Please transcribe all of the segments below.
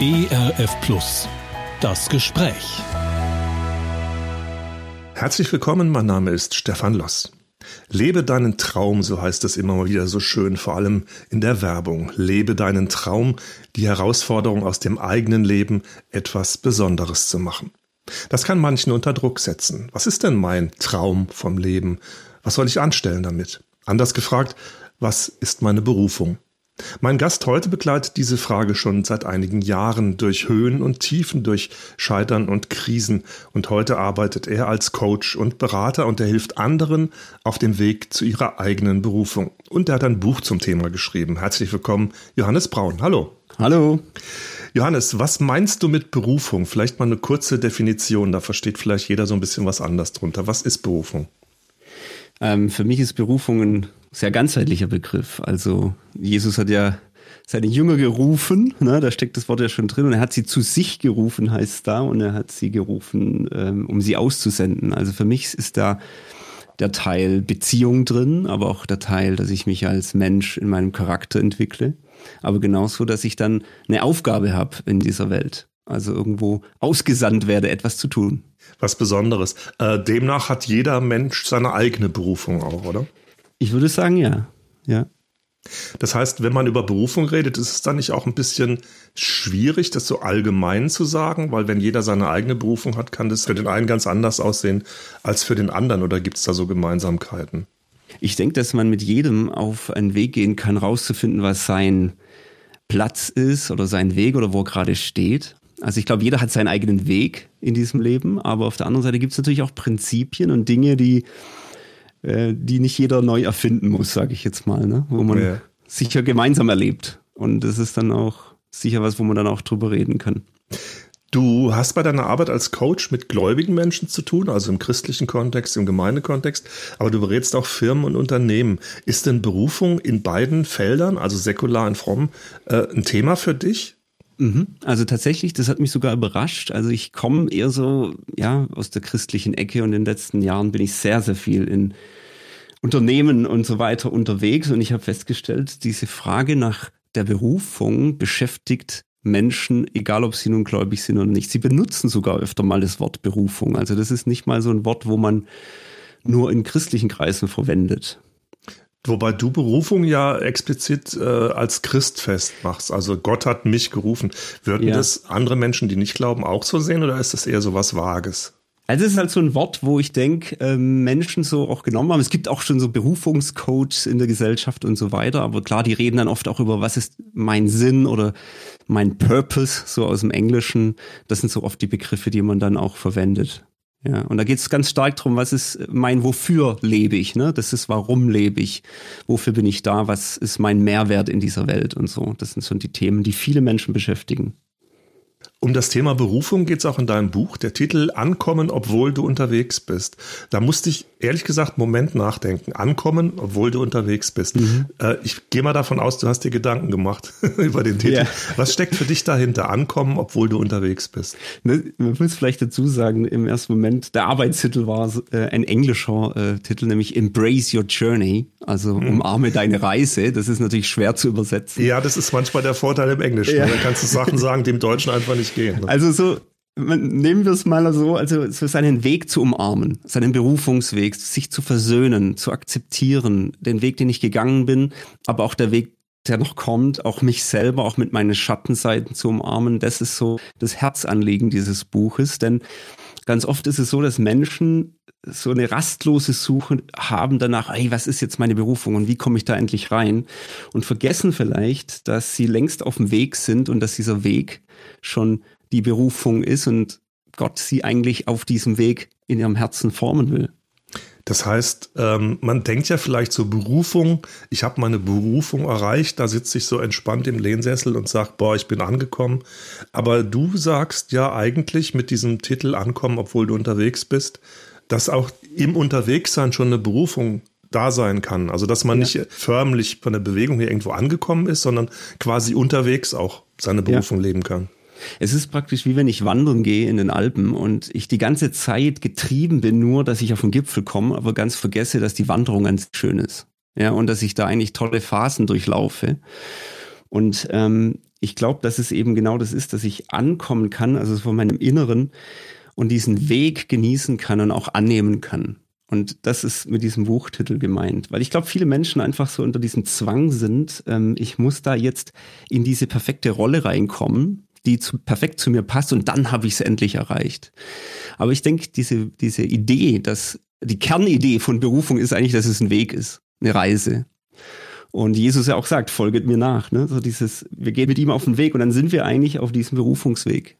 ERF Plus. Das Gespräch. Herzlich willkommen, mein Name ist Stefan Loss. Lebe deinen Traum, so heißt es immer mal wieder so schön, vor allem in der Werbung. Lebe deinen Traum, die Herausforderung aus dem eigenen Leben etwas Besonderes zu machen. Das kann manchen unter Druck setzen. Was ist denn mein Traum vom Leben? Was soll ich anstellen damit? Anders gefragt, was ist meine Berufung? Mein Gast heute begleitet diese Frage schon seit einigen Jahren durch Höhen und Tiefen, durch Scheitern und Krisen. Und heute arbeitet er als Coach und Berater und er hilft anderen auf dem Weg zu ihrer eigenen Berufung. Und er hat ein Buch zum Thema geschrieben. Herzlich willkommen, Johannes Braun. Hallo. Hallo. Johannes, was meinst du mit Berufung? Vielleicht mal eine kurze Definition, da versteht vielleicht jeder so ein bisschen was anders drunter. Was ist Berufung? Ähm, für mich ist Berufung ein sehr ganzheitlicher Begriff. Also Jesus hat ja seine Jünger gerufen, ne, da steckt das Wort ja schon drin, und er hat sie zu sich gerufen, heißt da, und er hat sie gerufen, ähm, um sie auszusenden. Also für mich ist da der Teil Beziehung drin, aber auch der Teil, dass ich mich als Mensch in meinem Charakter entwickle, aber genauso, dass ich dann eine Aufgabe habe in dieser Welt. Also irgendwo ausgesandt werde, etwas zu tun. Was Besonderes. Äh, demnach hat jeder Mensch seine eigene Berufung auch, oder? Ich würde sagen, ja. Ja. Das heißt, wenn man über Berufung redet, ist es dann nicht auch ein bisschen schwierig, das so allgemein zu sagen? Weil wenn jeder seine eigene Berufung hat, kann das für den einen ganz anders aussehen als für den anderen. Oder gibt es da so Gemeinsamkeiten? Ich denke, dass man mit jedem auf einen Weg gehen kann, rauszufinden, was sein Platz ist oder sein Weg oder wo er gerade steht. Also ich glaube, jeder hat seinen eigenen Weg in diesem Leben, aber auf der anderen Seite gibt es natürlich auch Prinzipien und Dinge, die äh, die nicht jeder neu erfinden muss, sage ich jetzt mal, ne? wo man ja. sicher gemeinsam erlebt. Und das ist dann auch sicher was, wo man dann auch drüber reden kann. Du hast bei deiner Arbeit als Coach mit gläubigen Menschen zu tun, also im christlichen Kontext, im Gemeindekontext, aber du berätst auch Firmen und Unternehmen. Ist denn Berufung in beiden Feldern, also säkular und fromm, äh, ein Thema für dich? Mhm. Also tatsächlich, das hat mich sogar überrascht. Also ich komme eher so, ja, aus der christlichen Ecke und in den letzten Jahren bin ich sehr, sehr viel in Unternehmen und so weiter unterwegs und ich habe festgestellt, diese Frage nach der Berufung beschäftigt Menschen, egal ob sie nun gläubig sind oder nicht. Sie benutzen sogar öfter mal das Wort Berufung. Also das ist nicht mal so ein Wort, wo man nur in christlichen Kreisen verwendet. Wobei du Berufung ja explizit äh, als Christ festmachst. Also Gott hat mich gerufen. Würden ja. das andere Menschen, die nicht glauben, auch so sehen oder ist das eher so was Vages? Also es ist halt so ein Wort, wo ich denke, äh, Menschen so auch genommen haben. Es gibt auch schon so Berufungscoaches in der Gesellschaft und so weiter. Aber klar, die reden dann oft auch über, was ist mein Sinn oder mein Purpose, so aus dem Englischen. Das sind so oft die Begriffe, die man dann auch verwendet. Ja, und da geht es ganz stark darum, was ist mein Wofür lebe ich, ne? Das ist warum lebe ich, wofür bin ich da, was ist mein Mehrwert in dieser Welt und so. Das sind so die Themen, die viele Menschen beschäftigen. Um das Thema Berufung geht es auch in deinem Buch. Der Titel Ankommen, obwohl du unterwegs bist. Da musste ich ehrlich gesagt einen Moment nachdenken. Ankommen, obwohl du unterwegs bist. Mhm. Äh, ich gehe mal davon aus, du hast dir Gedanken gemacht über den Titel. Yeah. Was steckt für dich dahinter? Ankommen, obwohl du unterwegs bist. Ne, man muss vielleicht dazu sagen, im ersten Moment, der Arbeitstitel war äh, ein englischer äh, Titel, nämlich Embrace Your Journey. Also mhm. umarme deine Reise. Das ist natürlich schwer zu übersetzen. Ja, das ist manchmal der Vorteil im Englischen. Ja. Da kannst du Sachen sagen, die im Deutschen einfach nicht Ne? Also so, nehmen wir es mal so, also so seinen Weg zu umarmen, seinen Berufungsweg, sich zu versöhnen, zu akzeptieren, den Weg, den ich gegangen bin, aber auch der Weg, der noch kommt, auch mich selber, auch mit meinen Schattenseiten zu umarmen, das ist so das Herzanliegen dieses Buches, denn ganz oft ist es so, dass Menschen so eine rastlose Suche haben danach, hey, was ist jetzt meine Berufung und wie komme ich da endlich rein? Und vergessen vielleicht, dass sie längst auf dem Weg sind und dass dieser Weg schon die Berufung ist und Gott sie eigentlich auf diesem Weg in ihrem Herzen formen will. Das heißt, ähm, man denkt ja vielleicht zur Berufung, ich habe meine Berufung erreicht, da sitze ich so entspannt im Lehnsessel und sage, boah, ich bin angekommen. Aber du sagst ja eigentlich mit diesem Titel ankommen, obwohl du unterwegs bist, dass auch im Unterwegssein schon eine Berufung da sein kann. Also dass man ja. nicht förmlich von der Bewegung her irgendwo angekommen ist, sondern quasi unterwegs auch seine Berufung ja. leben kann. Es ist praktisch wie wenn ich wandern gehe in den Alpen und ich die ganze Zeit getrieben bin, nur dass ich auf den Gipfel komme, aber ganz vergesse, dass die Wanderung ganz schön ist. Ja, und dass ich da eigentlich tolle Phasen durchlaufe. Und ähm, ich glaube, dass es eben genau das ist, dass ich ankommen kann, also von meinem Inneren und diesen Weg genießen kann und auch annehmen kann. Und das ist mit diesem Buchtitel gemeint. Weil ich glaube, viele Menschen einfach so unter diesem Zwang sind, ähm, ich muss da jetzt in diese perfekte Rolle reinkommen, die zu, perfekt zu mir passt und dann habe ich es endlich erreicht. Aber ich denke, diese, diese Idee, dass die Kernidee von Berufung ist eigentlich, dass es ein Weg ist, eine Reise. Und Jesus ja auch sagt, folget mir nach. Ne? So dieses, wir gehen mit ihm auf den Weg und dann sind wir eigentlich auf diesem Berufungsweg.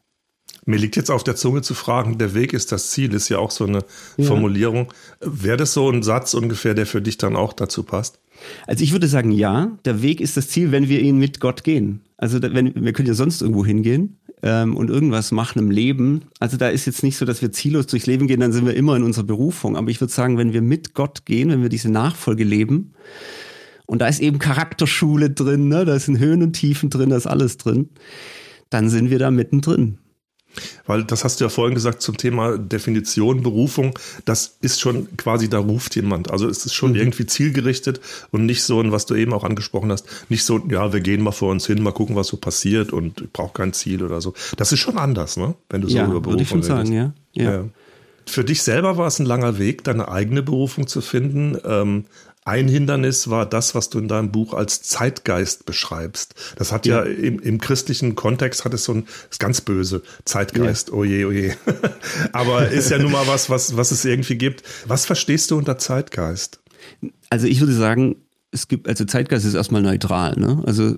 Mir liegt jetzt auf der Zunge zu fragen, der Weg ist das Ziel, ist ja auch so eine ja. Formulierung. Wäre das so ein Satz ungefähr, der für dich dann auch dazu passt? Also ich würde sagen, ja, der Weg ist das Ziel, wenn wir ihn mit Gott gehen. Also wenn, wir können ja sonst irgendwo hingehen ähm, und irgendwas machen im Leben. Also da ist jetzt nicht so, dass wir ziellos durchs Leben gehen, dann sind wir immer in unserer Berufung. Aber ich würde sagen, wenn wir mit Gott gehen, wenn wir diese Nachfolge leben, und da ist eben Charakterschule drin, ne? da sind Höhen und Tiefen drin, da ist alles drin, dann sind wir da mittendrin. Weil das hast du ja vorhin gesagt zum Thema Definition, Berufung, das ist schon quasi, da ruft jemand. Also es ist schon mhm. irgendwie zielgerichtet und nicht so, was du eben auch angesprochen hast, nicht so, ja, wir gehen mal vor uns hin, mal gucken, was so passiert und ich brauche kein Ziel oder so. Das ist schon anders, ne? Wenn du so ja, über Berufung würde ich schon sagen, ja. ja. ja. Für dich selber war es ein langer Weg, deine eigene Berufung zu finden. Ähm, ein Hindernis war das, was du in deinem Buch als Zeitgeist beschreibst. Das hat ja, ja im, im, christlichen Kontext hat es so ein ist ganz böse Zeitgeist. Ja. Oje, oje. Aber ist ja nun mal was, was, was es irgendwie gibt. Was verstehst du unter Zeitgeist? Also ich würde sagen, es gibt, also Zeitgeist ist erstmal neutral, ne? Also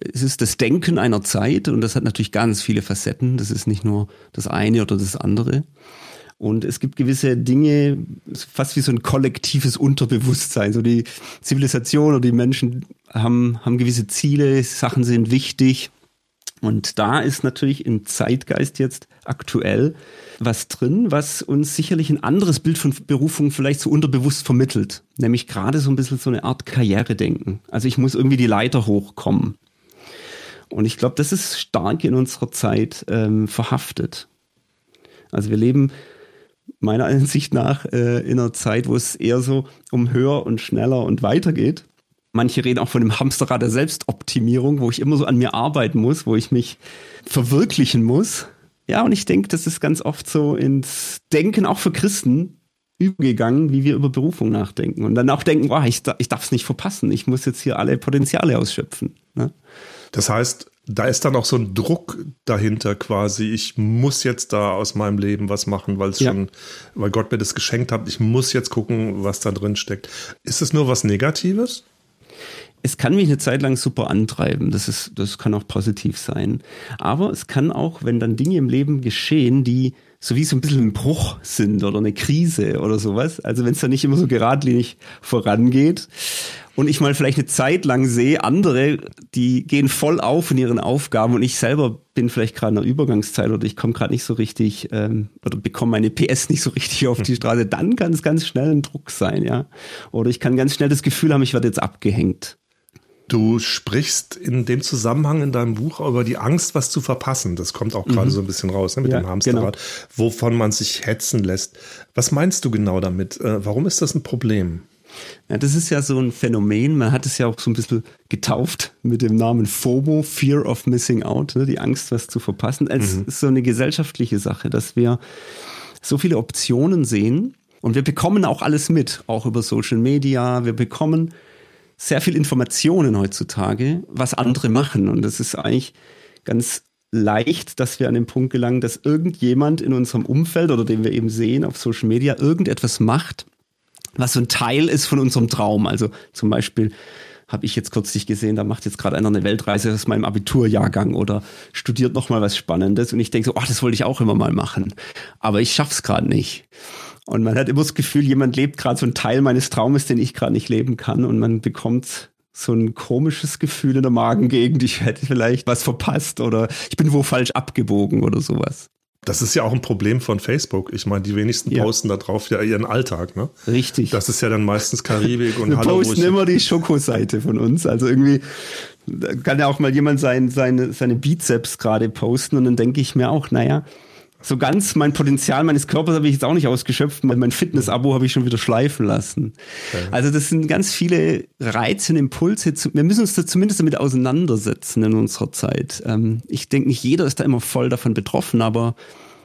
es ist das Denken einer Zeit und das hat natürlich ganz viele Facetten. Das ist nicht nur das eine oder das andere. Und es gibt gewisse Dinge, fast wie so ein kollektives Unterbewusstsein. So die Zivilisation oder die Menschen haben, haben gewisse Ziele, Sachen sind wichtig. Und da ist natürlich im Zeitgeist jetzt aktuell was drin, was uns sicherlich ein anderes Bild von Berufung vielleicht so unterbewusst vermittelt. Nämlich gerade so ein bisschen so eine Art Karrieredenken. Also ich muss irgendwie die Leiter hochkommen. Und ich glaube, das ist stark in unserer Zeit ähm, verhaftet. Also wir leben meiner Ansicht nach äh, in einer Zeit, wo es eher so um höher und schneller und weiter geht. Manche reden auch von dem Hamsterrad der Selbstoptimierung, wo ich immer so an mir arbeiten muss, wo ich mich verwirklichen muss. Ja, und ich denke, das ist ganz oft so ins Denken auch für Christen übergegangen, wie wir über Berufung nachdenken. Und dann auch denken, oh, ich, ich darf es nicht verpassen, ich muss jetzt hier alle Potenziale ausschöpfen. Ne? Das heißt, da ist dann auch so ein Druck dahinter quasi. Ich muss jetzt da aus meinem Leben was machen, weil es ja. schon, weil Gott mir das geschenkt hat. Ich muss jetzt gucken, was da drin steckt. Ist es nur was Negatives? Es kann mich eine Zeit lang super antreiben. Das ist, das kann auch positiv sein. Aber es kann auch, wenn dann Dinge im Leben geschehen, die so wie so ein bisschen ein Bruch sind oder eine Krise oder sowas. Also wenn es dann nicht immer so geradlinig vorangeht und ich mal vielleicht eine Zeit lang sehe, andere, die gehen voll auf in ihren Aufgaben und ich selber bin vielleicht gerade in einer Übergangszeit oder ich komme gerade nicht so richtig ähm, oder bekomme meine PS nicht so richtig auf die Straße, dann kann es ganz schnell ein Druck sein, ja. Oder ich kann ganz schnell das Gefühl haben, ich werde jetzt abgehängt. Du sprichst in dem Zusammenhang in deinem Buch über die Angst, was zu verpassen. Das kommt auch gerade mhm. so ein bisschen raus ne, mit ja, dem Hamsterrad, genau. wovon man sich hetzen lässt. Was meinst du genau damit? Äh, warum ist das ein Problem? Ja, das ist ja so ein Phänomen. Man hat es ja auch so ein bisschen getauft mit dem Namen FOMO, Fear of Missing Out, ne, die Angst, was zu verpassen. Es mhm. ist so eine gesellschaftliche Sache, dass wir so viele Optionen sehen und wir bekommen auch alles mit, auch über Social Media. Wir bekommen sehr viel Informationen heutzutage, was andere machen. Und das ist eigentlich ganz leicht, dass wir an den Punkt gelangen, dass irgendjemand in unserem Umfeld oder den wir eben sehen auf Social Media irgendetwas macht, was so ein Teil ist von unserem Traum. Also zum Beispiel habe ich jetzt kürzlich gesehen, da macht jetzt gerade einer eine Weltreise aus meinem Abiturjahrgang oder studiert noch mal was Spannendes und ich denke so, oh, das wollte ich auch immer mal machen, aber ich schaff's gerade nicht. Und man hat immer das Gefühl, jemand lebt gerade so einen Teil meines Traumes, den ich gerade nicht leben kann. Und man bekommt so ein komisches Gefühl in der Magengegend, ich hätte vielleicht was verpasst oder ich bin wo falsch abgebogen oder sowas. Das ist ja auch ein Problem von Facebook. Ich meine, die wenigsten ja. posten da drauf ja ihren Alltag, ne? Richtig. Das ist ja dann meistens Karibik und Wir Hallo. Wir posten immer die Schokoseite von uns. Also irgendwie kann ja auch mal jemand sein, seine, seine Bizeps gerade posten und dann denke ich mir auch, naja, so ganz mein Potenzial meines Körpers habe ich jetzt auch nicht ausgeschöpft. Mein Fitness-Abo habe ich schon wieder schleifen lassen. Okay. Also das sind ganz viele Reize und Impulse. Wir müssen uns da zumindest damit auseinandersetzen in unserer Zeit. Ähm, ich denke, nicht jeder ist da immer voll davon betroffen, aber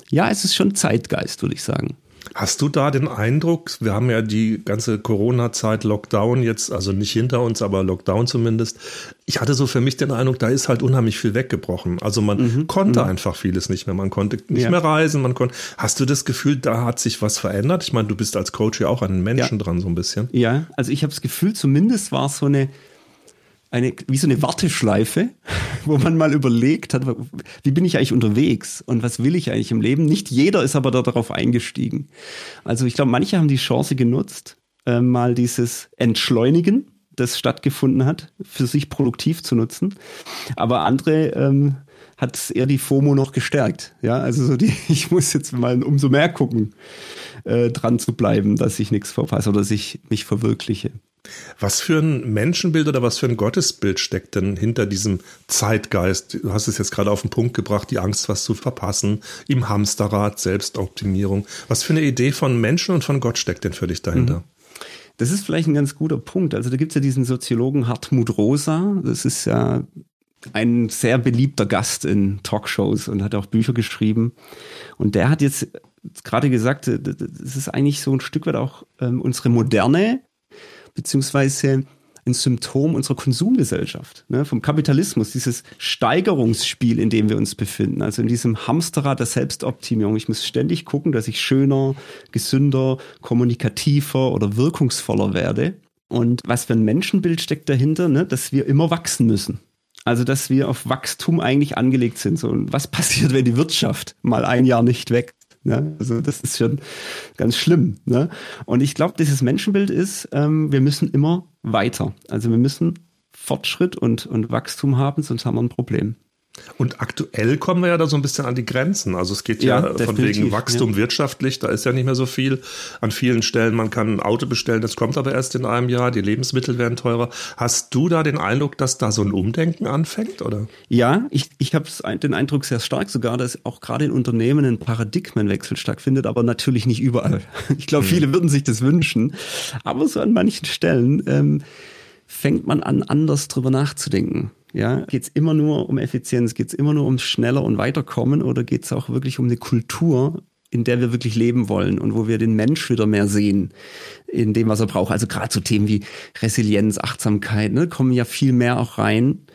ja, es ist schon Zeitgeist, würde ich sagen. Hast du da den Eindruck, wir haben ja die ganze Corona-Zeit, Lockdown jetzt, also nicht hinter uns, aber Lockdown zumindest. Ich hatte so für mich den Eindruck, da ist halt unheimlich viel weggebrochen. Also man mhm. konnte mhm. einfach vieles nicht mehr. Man konnte nicht ja. mehr reisen, man konnte. Hast du das Gefühl, da hat sich was verändert? Ich meine, du bist als Coach ja auch an den Menschen ja. dran so ein bisschen. Ja, also ich habe das Gefühl, zumindest war es so eine eine, wie so eine Warteschleife, wo man mal überlegt hat, wie bin ich eigentlich unterwegs und was will ich eigentlich im Leben? Nicht jeder ist aber darauf eingestiegen. Also ich glaube, manche haben die Chance genutzt, äh, mal dieses Entschleunigen, das stattgefunden hat, für sich produktiv zu nutzen. Aber andere ähm, hat eher die FOMO noch gestärkt. Ja, also so die, ich muss jetzt mal umso mehr gucken, äh, dran zu bleiben, dass ich nichts verpasse oder dass ich mich verwirkliche. Was für ein Menschenbild oder was für ein Gottesbild steckt denn hinter diesem Zeitgeist? Du hast es jetzt gerade auf den Punkt gebracht, die Angst, was zu verpassen, im Hamsterrad, Selbstoptimierung. Was für eine Idee von Menschen und von Gott steckt denn für dich dahinter? Mhm. Das ist vielleicht ein ganz guter Punkt. Also da gibt es ja diesen Soziologen Hartmut Rosa. Das ist ja ein sehr beliebter Gast in Talkshows und hat auch Bücher geschrieben. Und der hat jetzt gerade gesagt, das ist eigentlich so ein Stück weit auch ähm, unsere moderne beziehungsweise ein Symptom unserer Konsumgesellschaft, ne, vom Kapitalismus, dieses Steigerungsspiel, in dem wir uns befinden, also in diesem Hamsterrad der Selbstoptimierung. Ich muss ständig gucken, dass ich schöner, gesünder, kommunikativer oder wirkungsvoller werde. Und was für ein Menschenbild steckt dahinter, ne, dass wir immer wachsen müssen. Also, dass wir auf Wachstum eigentlich angelegt sind. So, und was passiert, wenn die Wirtschaft mal ein Jahr nicht wächst? Ne? Also das ist schon ganz schlimm. Ne? Und ich glaube, dieses Menschenbild ist, ähm, wir müssen immer weiter. Also wir müssen Fortschritt und, und Wachstum haben, sonst haben wir ein Problem. Und aktuell kommen wir ja da so ein bisschen an die Grenzen. Also es geht ja, ja von wegen Wachstum ja. wirtschaftlich, da ist ja nicht mehr so viel. An vielen Stellen, man kann ein Auto bestellen, das kommt aber erst in einem Jahr, die Lebensmittel werden teurer. Hast du da den Eindruck, dass da so ein Umdenken anfängt? Oder? Ja, ich, ich habe den Eindruck sehr stark sogar, dass auch gerade in Unternehmen ein Paradigmenwechsel stattfindet, aber natürlich nicht überall. Ich glaube, viele würden sich das wünschen. Aber so an manchen Stellen ähm, fängt man an, anders drüber nachzudenken. Ja, geht es immer nur um Effizienz, geht es immer nur um schneller und weiterkommen oder geht es auch wirklich um eine Kultur, in der wir wirklich leben wollen und wo wir den Mensch wieder mehr sehen in dem, was er braucht. Also gerade so Themen wie Resilienz, Achtsamkeit, ne, kommen ja viel mehr auch rein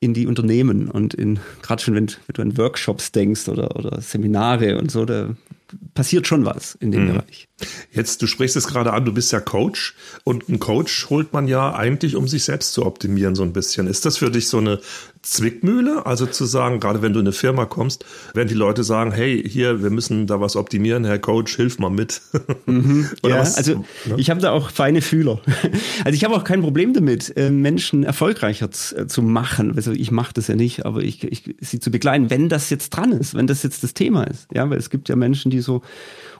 in die Unternehmen und in gerade schon, wenn, wenn, du an Workshops denkst oder, oder Seminare und so, da passiert schon was in dem mhm. Bereich. Jetzt, du sprichst es gerade an, du bist ja Coach und einen Coach holt man ja eigentlich, um sich selbst zu optimieren, so ein bisschen. Ist das für dich so eine Zwickmühle? Also zu sagen, gerade wenn du in eine Firma kommst, wenn die Leute sagen, hey, hier, wir müssen da was optimieren, Herr Coach, hilf mal mit. Mhm, ja, was, also ne? ich habe da auch feine Fühler. Also ich habe auch kein Problem damit, äh, Menschen erfolgreicher äh, zu machen. Also ich mache das ja nicht, aber ich, ich sie zu begleiten, wenn das jetzt dran ist, wenn das jetzt das Thema ist. Ja, weil es gibt ja Menschen, die so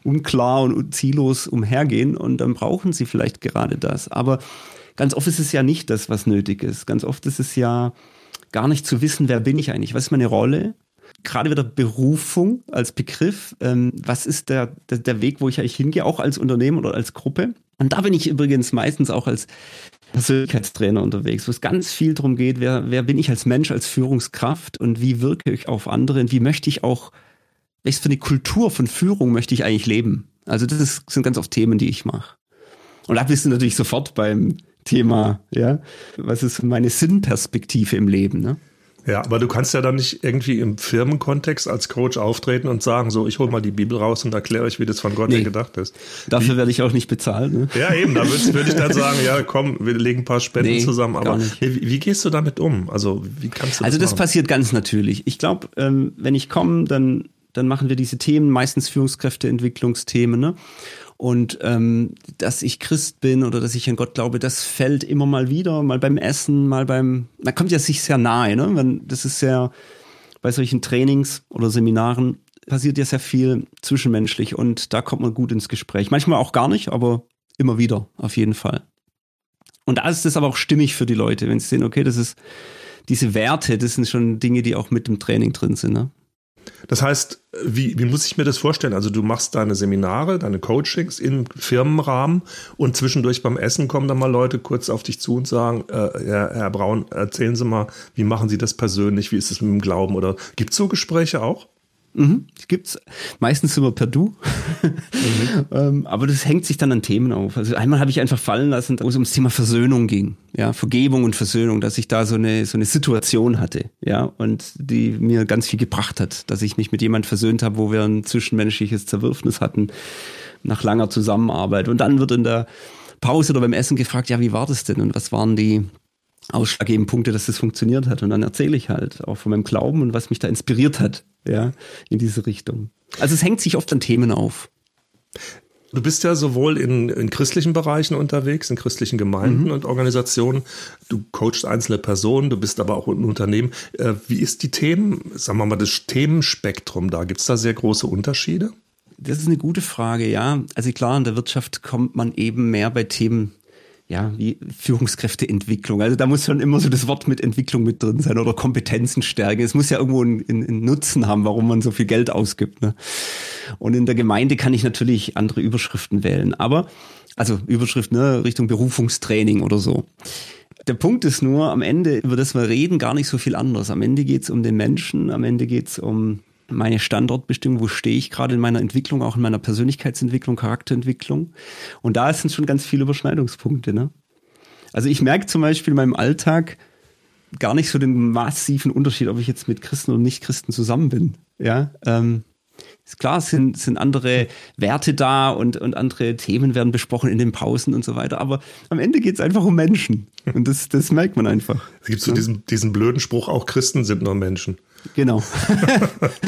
unklar und ziellos umhergehen und dann brauchen sie vielleicht gerade das. Aber ganz oft ist es ja nicht das, was nötig ist. Ganz oft ist es ja gar nicht zu wissen, wer bin ich eigentlich, was ist meine Rolle, gerade wieder Berufung als Begriff. Ähm, was ist der, der, der, Weg, wo ich eigentlich hingehe, auch als Unternehmen oder als Gruppe? Und da bin ich übrigens meistens auch als Persönlichkeitstrainer unterwegs, wo es ganz viel darum geht, wer, wer bin ich als Mensch, als Führungskraft und wie wirke ich auf andere und wie möchte ich auch, welche für eine Kultur von Führung möchte ich eigentlich leben? Also das ist, sind ganz oft Themen, die ich mache. Und da bist du natürlich sofort beim Thema, ja. Was ist meine Sinnperspektive im Leben, ne? Ja, aber du kannst ja dann nicht irgendwie im Firmenkontext als Coach auftreten und sagen, so, ich hole mal die Bibel raus und erkläre euch, wie das von Gott nee, gedacht ist. Dafür werde ich auch nicht bezahlt. Ne? Ja, eben, da würde würd ich dann sagen, ja, komm, wir legen ein paar Spenden nee, zusammen. Aber wie, wie, gehst du damit um? Also, wie kannst du das Also, das machen? passiert ganz natürlich. Ich glaube, ähm, wenn ich komme, dann, dann machen wir diese Themen, meistens Führungskräfteentwicklungsthemen, ne? Und ähm, dass ich Christ bin oder dass ich an Gott glaube, das fällt immer mal wieder, mal beim Essen, mal beim, man kommt ja sich sehr nahe, ne? Wenn, das ist sehr, bei solchen Trainings oder Seminaren passiert ja sehr viel zwischenmenschlich und da kommt man gut ins Gespräch. Manchmal auch gar nicht, aber immer wieder, auf jeden Fall. Und da ist es aber auch stimmig für die Leute, wenn sie sehen, okay, das ist diese Werte, das sind schon Dinge, die auch mit dem Training drin sind. Ne? Das heißt, wie, wie muss ich mir das vorstellen? Also du machst deine Seminare, deine Coachings im Firmenrahmen und zwischendurch beim Essen kommen dann mal Leute kurz auf dich zu und sagen, äh, Herr, Herr Braun, erzählen Sie mal, wie machen Sie das persönlich? Wie ist es mit dem Glauben? Oder gibt es so Gespräche auch? Mhm, gibt's meistens immer per Du. Mhm. ähm, aber das hängt sich dann an Themen auf. Also einmal habe ich einfach fallen lassen, wo es ums Thema Versöhnung ging. Ja, Vergebung und Versöhnung, dass ich da so eine, so eine Situation hatte. Ja, und die mir ganz viel gebracht hat, dass ich mich mit jemand versöhnt habe, wo wir ein zwischenmenschliches Zerwürfnis hatten nach langer Zusammenarbeit. Und dann wird in der Pause oder beim Essen gefragt, ja, wie war das denn? Und was waren die, ausschlaggebenden Punkte, dass das funktioniert hat. Und dann erzähle ich halt auch von meinem Glauben und was mich da inspiriert hat, ja, in diese Richtung. Also es hängt sich oft an Themen auf. Du bist ja sowohl in, in christlichen Bereichen unterwegs, in christlichen Gemeinden mhm. und Organisationen. Du coachst einzelne Personen, du bist aber auch ein Unternehmen. Äh, wie ist die Themen, sagen wir mal, das Themenspektrum da? Gibt es da sehr große Unterschiede? Das ist eine gute Frage, ja. Also klar, in der Wirtschaft kommt man eben mehr bei Themen ja, wie Führungskräfteentwicklung. Also da muss schon immer so das Wort mit Entwicklung mit drin sein oder Kompetenzen stärken. Es muss ja irgendwo einen, einen Nutzen haben, warum man so viel Geld ausgibt. Ne? Und in der Gemeinde kann ich natürlich andere Überschriften wählen. Aber, also Überschrift ne, Richtung Berufungstraining oder so. Der Punkt ist nur, am Ende, über das wir reden, gar nicht so viel anders. Am Ende geht's um den Menschen, am Ende geht's um meine Standortbestimmung, wo stehe ich gerade in meiner Entwicklung, auch in meiner Persönlichkeitsentwicklung, Charakterentwicklung. Und da sind schon ganz viele Überschneidungspunkte. Ne? Also ich merke zum Beispiel in meinem Alltag gar nicht so den massiven Unterschied, ob ich jetzt mit Christen oder Nicht-Christen zusammen bin. Ja, ähm, ist klar, es sind, sind andere Werte da und, und andere Themen werden besprochen in den Pausen und so weiter. Aber am Ende geht es einfach um Menschen. Und das, das merkt man einfach. Es gibt so ja. diesen, diesen blöden Spruch, auch Christen sind nur Menschen. Genau.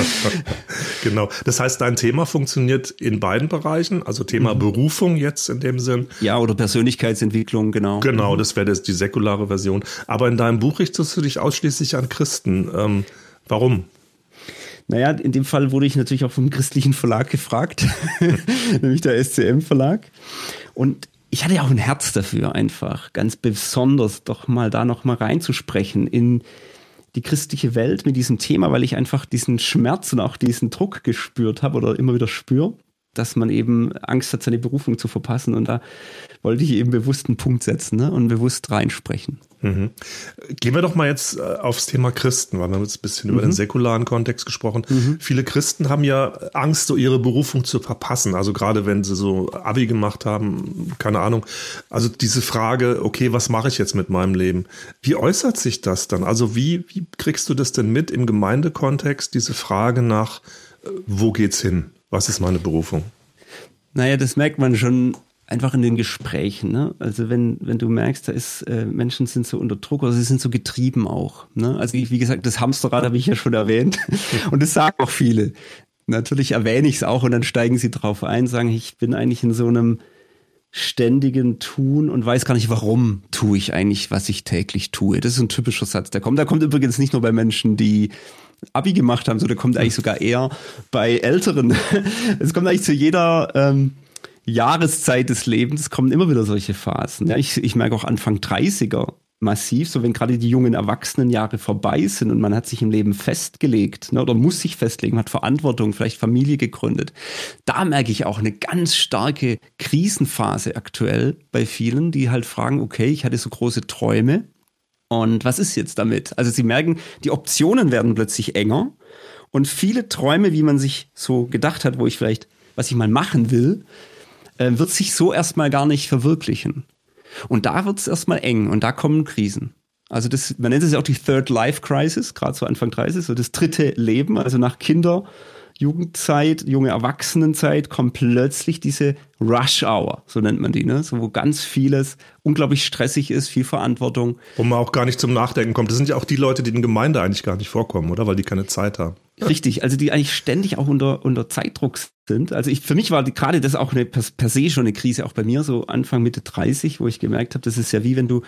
genau. Das heißt, dein Thema funktioniert in beiden Bereichen, also Thema mhm. Berufung jetzt in dem Sinn. Ja, oder Persönlichkeitsentwicklung, genau. Genau, mhm. das wäre die säkulare Version. Aber in deinem Buch richtest du dich ausschließlich an Christen. Ähm, warum? Naja, in dem Fall wurde ich natürlich auch vom christlichen Verlag gefragt, nämlich der SCM Verlag. Und ich hatte ja auch ein Herz dafür, einfach ganz besonders doch mal da noch mal reinzusprechen in die christliche Welt mit diesem Thema, weil ich einfach diesen Schmerz und auch diesen Druck gespürt habe oder immer wieder spüre, dass man eben Angst hat, seine Berufung zu verpassen. Und da wollte ich eben bewusst einen Punkt setzen ne? und bewusst reinsprechen. Mhm. Gehen wir doch mal jetzt äh, aufs Thema Christen, weil wir haben jetzt ein bisschen mhm. über den säkularen Kontext gesprochen. Mhm. Viele Christen haben ja Angst, so ihre Berufung zu verpassen. Also gerade wenn sie so Abi gemacht haben, keine Ahnung. Also diese Frage, okay, was mache ich jetzt mit meinem Leben? Wie äußert sich das dann? Also wie, wie kriegst du das denn mit im Gemeindekontext, diese Frage nach, äh, wo geht's hin? Was ist meine Berufung? Naja, das merkt man schon einfach in den Gesprächen. Ne? Also wenn, wenn du merkst, da ist, äh, Menschen sind so unter Druck oder sie sind so getrieben auch. Ne? Also wie, wie gesagt, das Hamsterrad habe ich ja schon erwähnt und das sagen auch viele. Natürlich erwähne ich es auch und dann steigen sie drauf ein, sagen, ich bin eigentlich in so einem ständigen Tun und weiß gar nicht, warum tue ich eigentlich, was ich täglich tue. Das ist ein typischer Satz, der kommt. Der kommt übrigens nicht nur bei Menschen, die Abi gemacht haben, so der kommt eigentlich sogar eher bei Älteren. Es kommt eigentlich zu jeder ähm, Jahreszeit des Lebens kommen immer wieder solche Phasen. Ja, ich, ich merke auch Anfang 30er massiv, so wenn gerade die jungen Erwachsenenjahre vorbei sind und man hat sich im Leben festgelegt ne, oder muss sich festlegen, hat Verantwortung, vielleicht Familie gegründet. Da merke ich auch eine ganz starke Krisenphase aktuell bei vielen, die halt fragen, okay, ich hatte so große Träume und was ist jetzt damit? Also sie merken, die Optionen werden plötzlich enger und viele Träume, wie man sich so gedacht hat, wo ich vielleicht, was ich mal machen will, äh, wird sich so erstmal gar nicht verwirklichen. Und da wird es erstmal eng und da kommen Krisen. Also das, man nennt es ja auch die Third Life Crisis, gerade so Anfang 30, so das dritte Leben, also nach Kinder, Jugendzeit, junge Erwachsenenzeit kommt plötzlich diese Rush Hour, so nennt man die, ne? So, wo ganz vieles unglaublich stressig ist, viel Verantwortung. Wo man auch gar nicht zum Nachdenken kommt. Das sind ja auch die Leute, die in Gemeinde eigentlich gar nicht vorkommen, oder? Weil die keine Zeit haben. Richtig, also die eigentlich ständig auch unter, unter Zeitdruck sind. Also ich, für mich war die, gerade das auch eine, per, per se schon eine Krise, auch bei mir, so Anfang, Mitte 30, wo ich gemerkt habe, das ist ja wie wenn du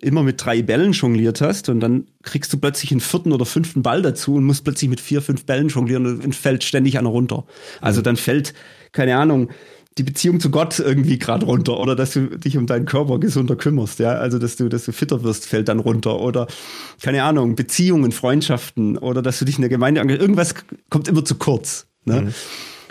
immer mit drei Bällen jongliert hast und dann kriegst du plötzlich einen vierten oder fünften Ball dazu und musst plötzlich mit vier, fünf Bällen jonglieren und fällt ständig einer runter. Also dann fällt, keine Ahnung, die Beziehung zu Gott irgendwie gerade runter oder dass du dich um deinen Körper gesunder kümmerst, ja, also dass du, dass du fitter wirst, fällt dann runter oder keine Ahnung, Beziehungen, Freundschaften oder dass du dich in der Gemeinde engagierst, irgendwas kommt immer zu kurz. Ne? Mhm.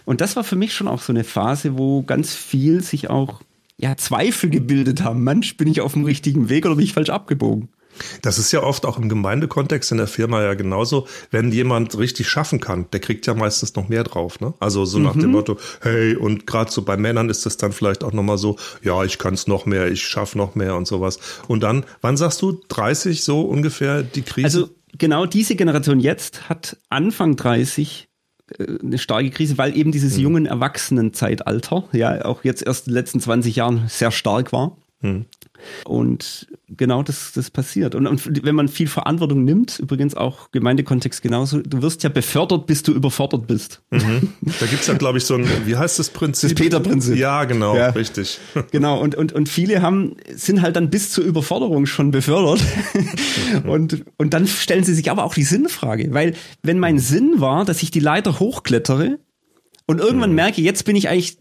Und das war für mich schon auch so eine Phase, wo ganz viel sich auch ja, Zweifel gebildet haben. Mensch, bin ich auf dem richtigen Weg oder bin ich falsch abgebogen? Das ist ja oft auch im Gemeindekontext in der Firma ja genauso. Wenn jemand richtig schaffen kann, der kriegt ja meistens noch mehr drauf. Ne? Also so nach mhm. dem Motto, hey, und gerade so bei Männern ist das dann vielleicht auch nochmal so, ja, ich kann es noch mehr, ich schaffe noch mehr und sowas. Und dann, wann sagst du, 30 so ungefähr die Krise? Also genau diese Generation jetzt hat Anfang 30 äh, eine starke Krise, weil eben dieses mhm. jungen Erwachsenenzeitalter ja auch jetzt erst in den letzten 20 Jahren sehr stark war. Mhm. Und genau das, das passiert. Und, und, wenn man viel Verantwortung nimmt, übrigens auch Gemeindekontext genauso, du wirst ja befördert, bis du überfordert bist. Mhm. Da gibt es ja, glaube ich, so ein, wie heißt das Prinzip? Das Peter-Prinzip. Ja, genau, ja. richtig. Genau, und, und, und viele haben, sind halt dann bis zur Überforderung schon befördert. Mhm. Und, und dann stellen sie sich aber auch die Sinnfrage, weil wenn mein Sinn war, dass ich die Leiter hochklettere und irgendwann mhm. merke, jetzt bin ich eigentlich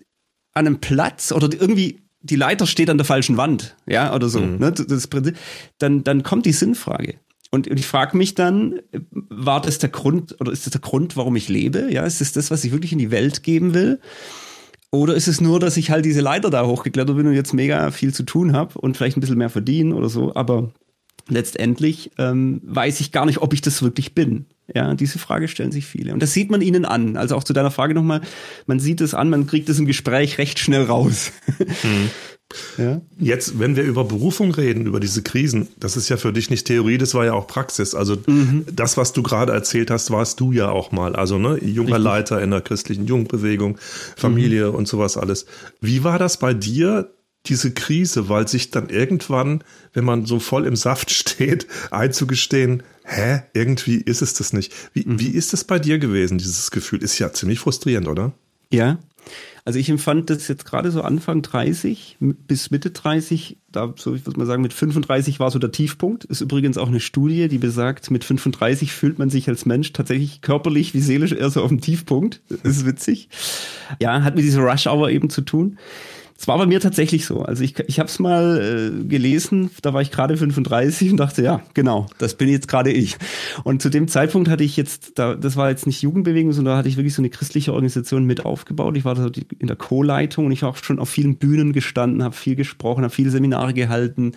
an einem Platz oder irgendwie die Leiter steht an der falschen Wand, ja, oder so, mhm. ne, das Prinzip, dann, dann kommt die Sinnfrage. Und, und ich frage mich dann, war das der Grund oder ist das der Grund, warum ich lebe? Ja, ist das das, was ich wirklich in die Welt geben will? Oder ist es nur, dass ich halt diese Leiter da hochgeklettert bin und jetzt mega viel zu tun habe und vielleicht ein bisschen mehr verdienen oder so? Aber letztendlich ähm, weiß ich gar nicht, ob ich das wirklich bin. Ja, diese Frage stellen sich viele. Und das sieht man ihnen an. Also auch zu deiner Frage nochmal, man sieht es an, man kriegt es im Gespräch recht schnell raus. Mhm. Ja? Jetzt, wenn wir über Berufung reden, über diese Krisen, das ist ja für dich nicht Theorie, das war ja auch Praxis. Also mhm. das, was du gerade erzählt hast, warst du ja auch mal. Also ne, junger Richtig. Leiter in der christlichen Jugendbewegung, Familie mhm. und sowas alles. Wie war das bei dir, diese Krise, weil sich dann irgendwann, wenn man so voll im Saft steht, einzugestehen, hä, irgendwie ist es das nicht. Wie, mhm. wie ist das bei dir gewesen, dieses Gefühl? Ist ja ziemlich frustrierend, oder? Ja. Also ich empfand das jetzt gerade so Anfang 30 bis Mitte 30, da so ich würde mal sagen, mit 35 war so der Tiefpunkt. Ist übrigens auch eine Studie, die besagt, mit 35 fühlt man sich als Mensch tatsächlich körperlich wie seelisch eher so auf dem Tiefpunkt. Das ist witzig. Ja, hat mit dieser Rush Hour eben zu tun. Es war bei mir tatsächlich so. Also ich, ich habe es mal äh, gelesen, da war ich gerade 35 und dachte, ja, genau, das bin jetzt gerade ich. Und zu dem Zeitpunkt hatte ich jetzt, da, das war jetzt nicht Jugendbewegung, sondern da hatte ich wirklich so eine christliche Organisation mit aufgebaut. Ich war da in der Co-Leitung und ich war auch schon auf vielen Bühnen gestanden, habe viel gesprochen, habe viele Seminare gehalten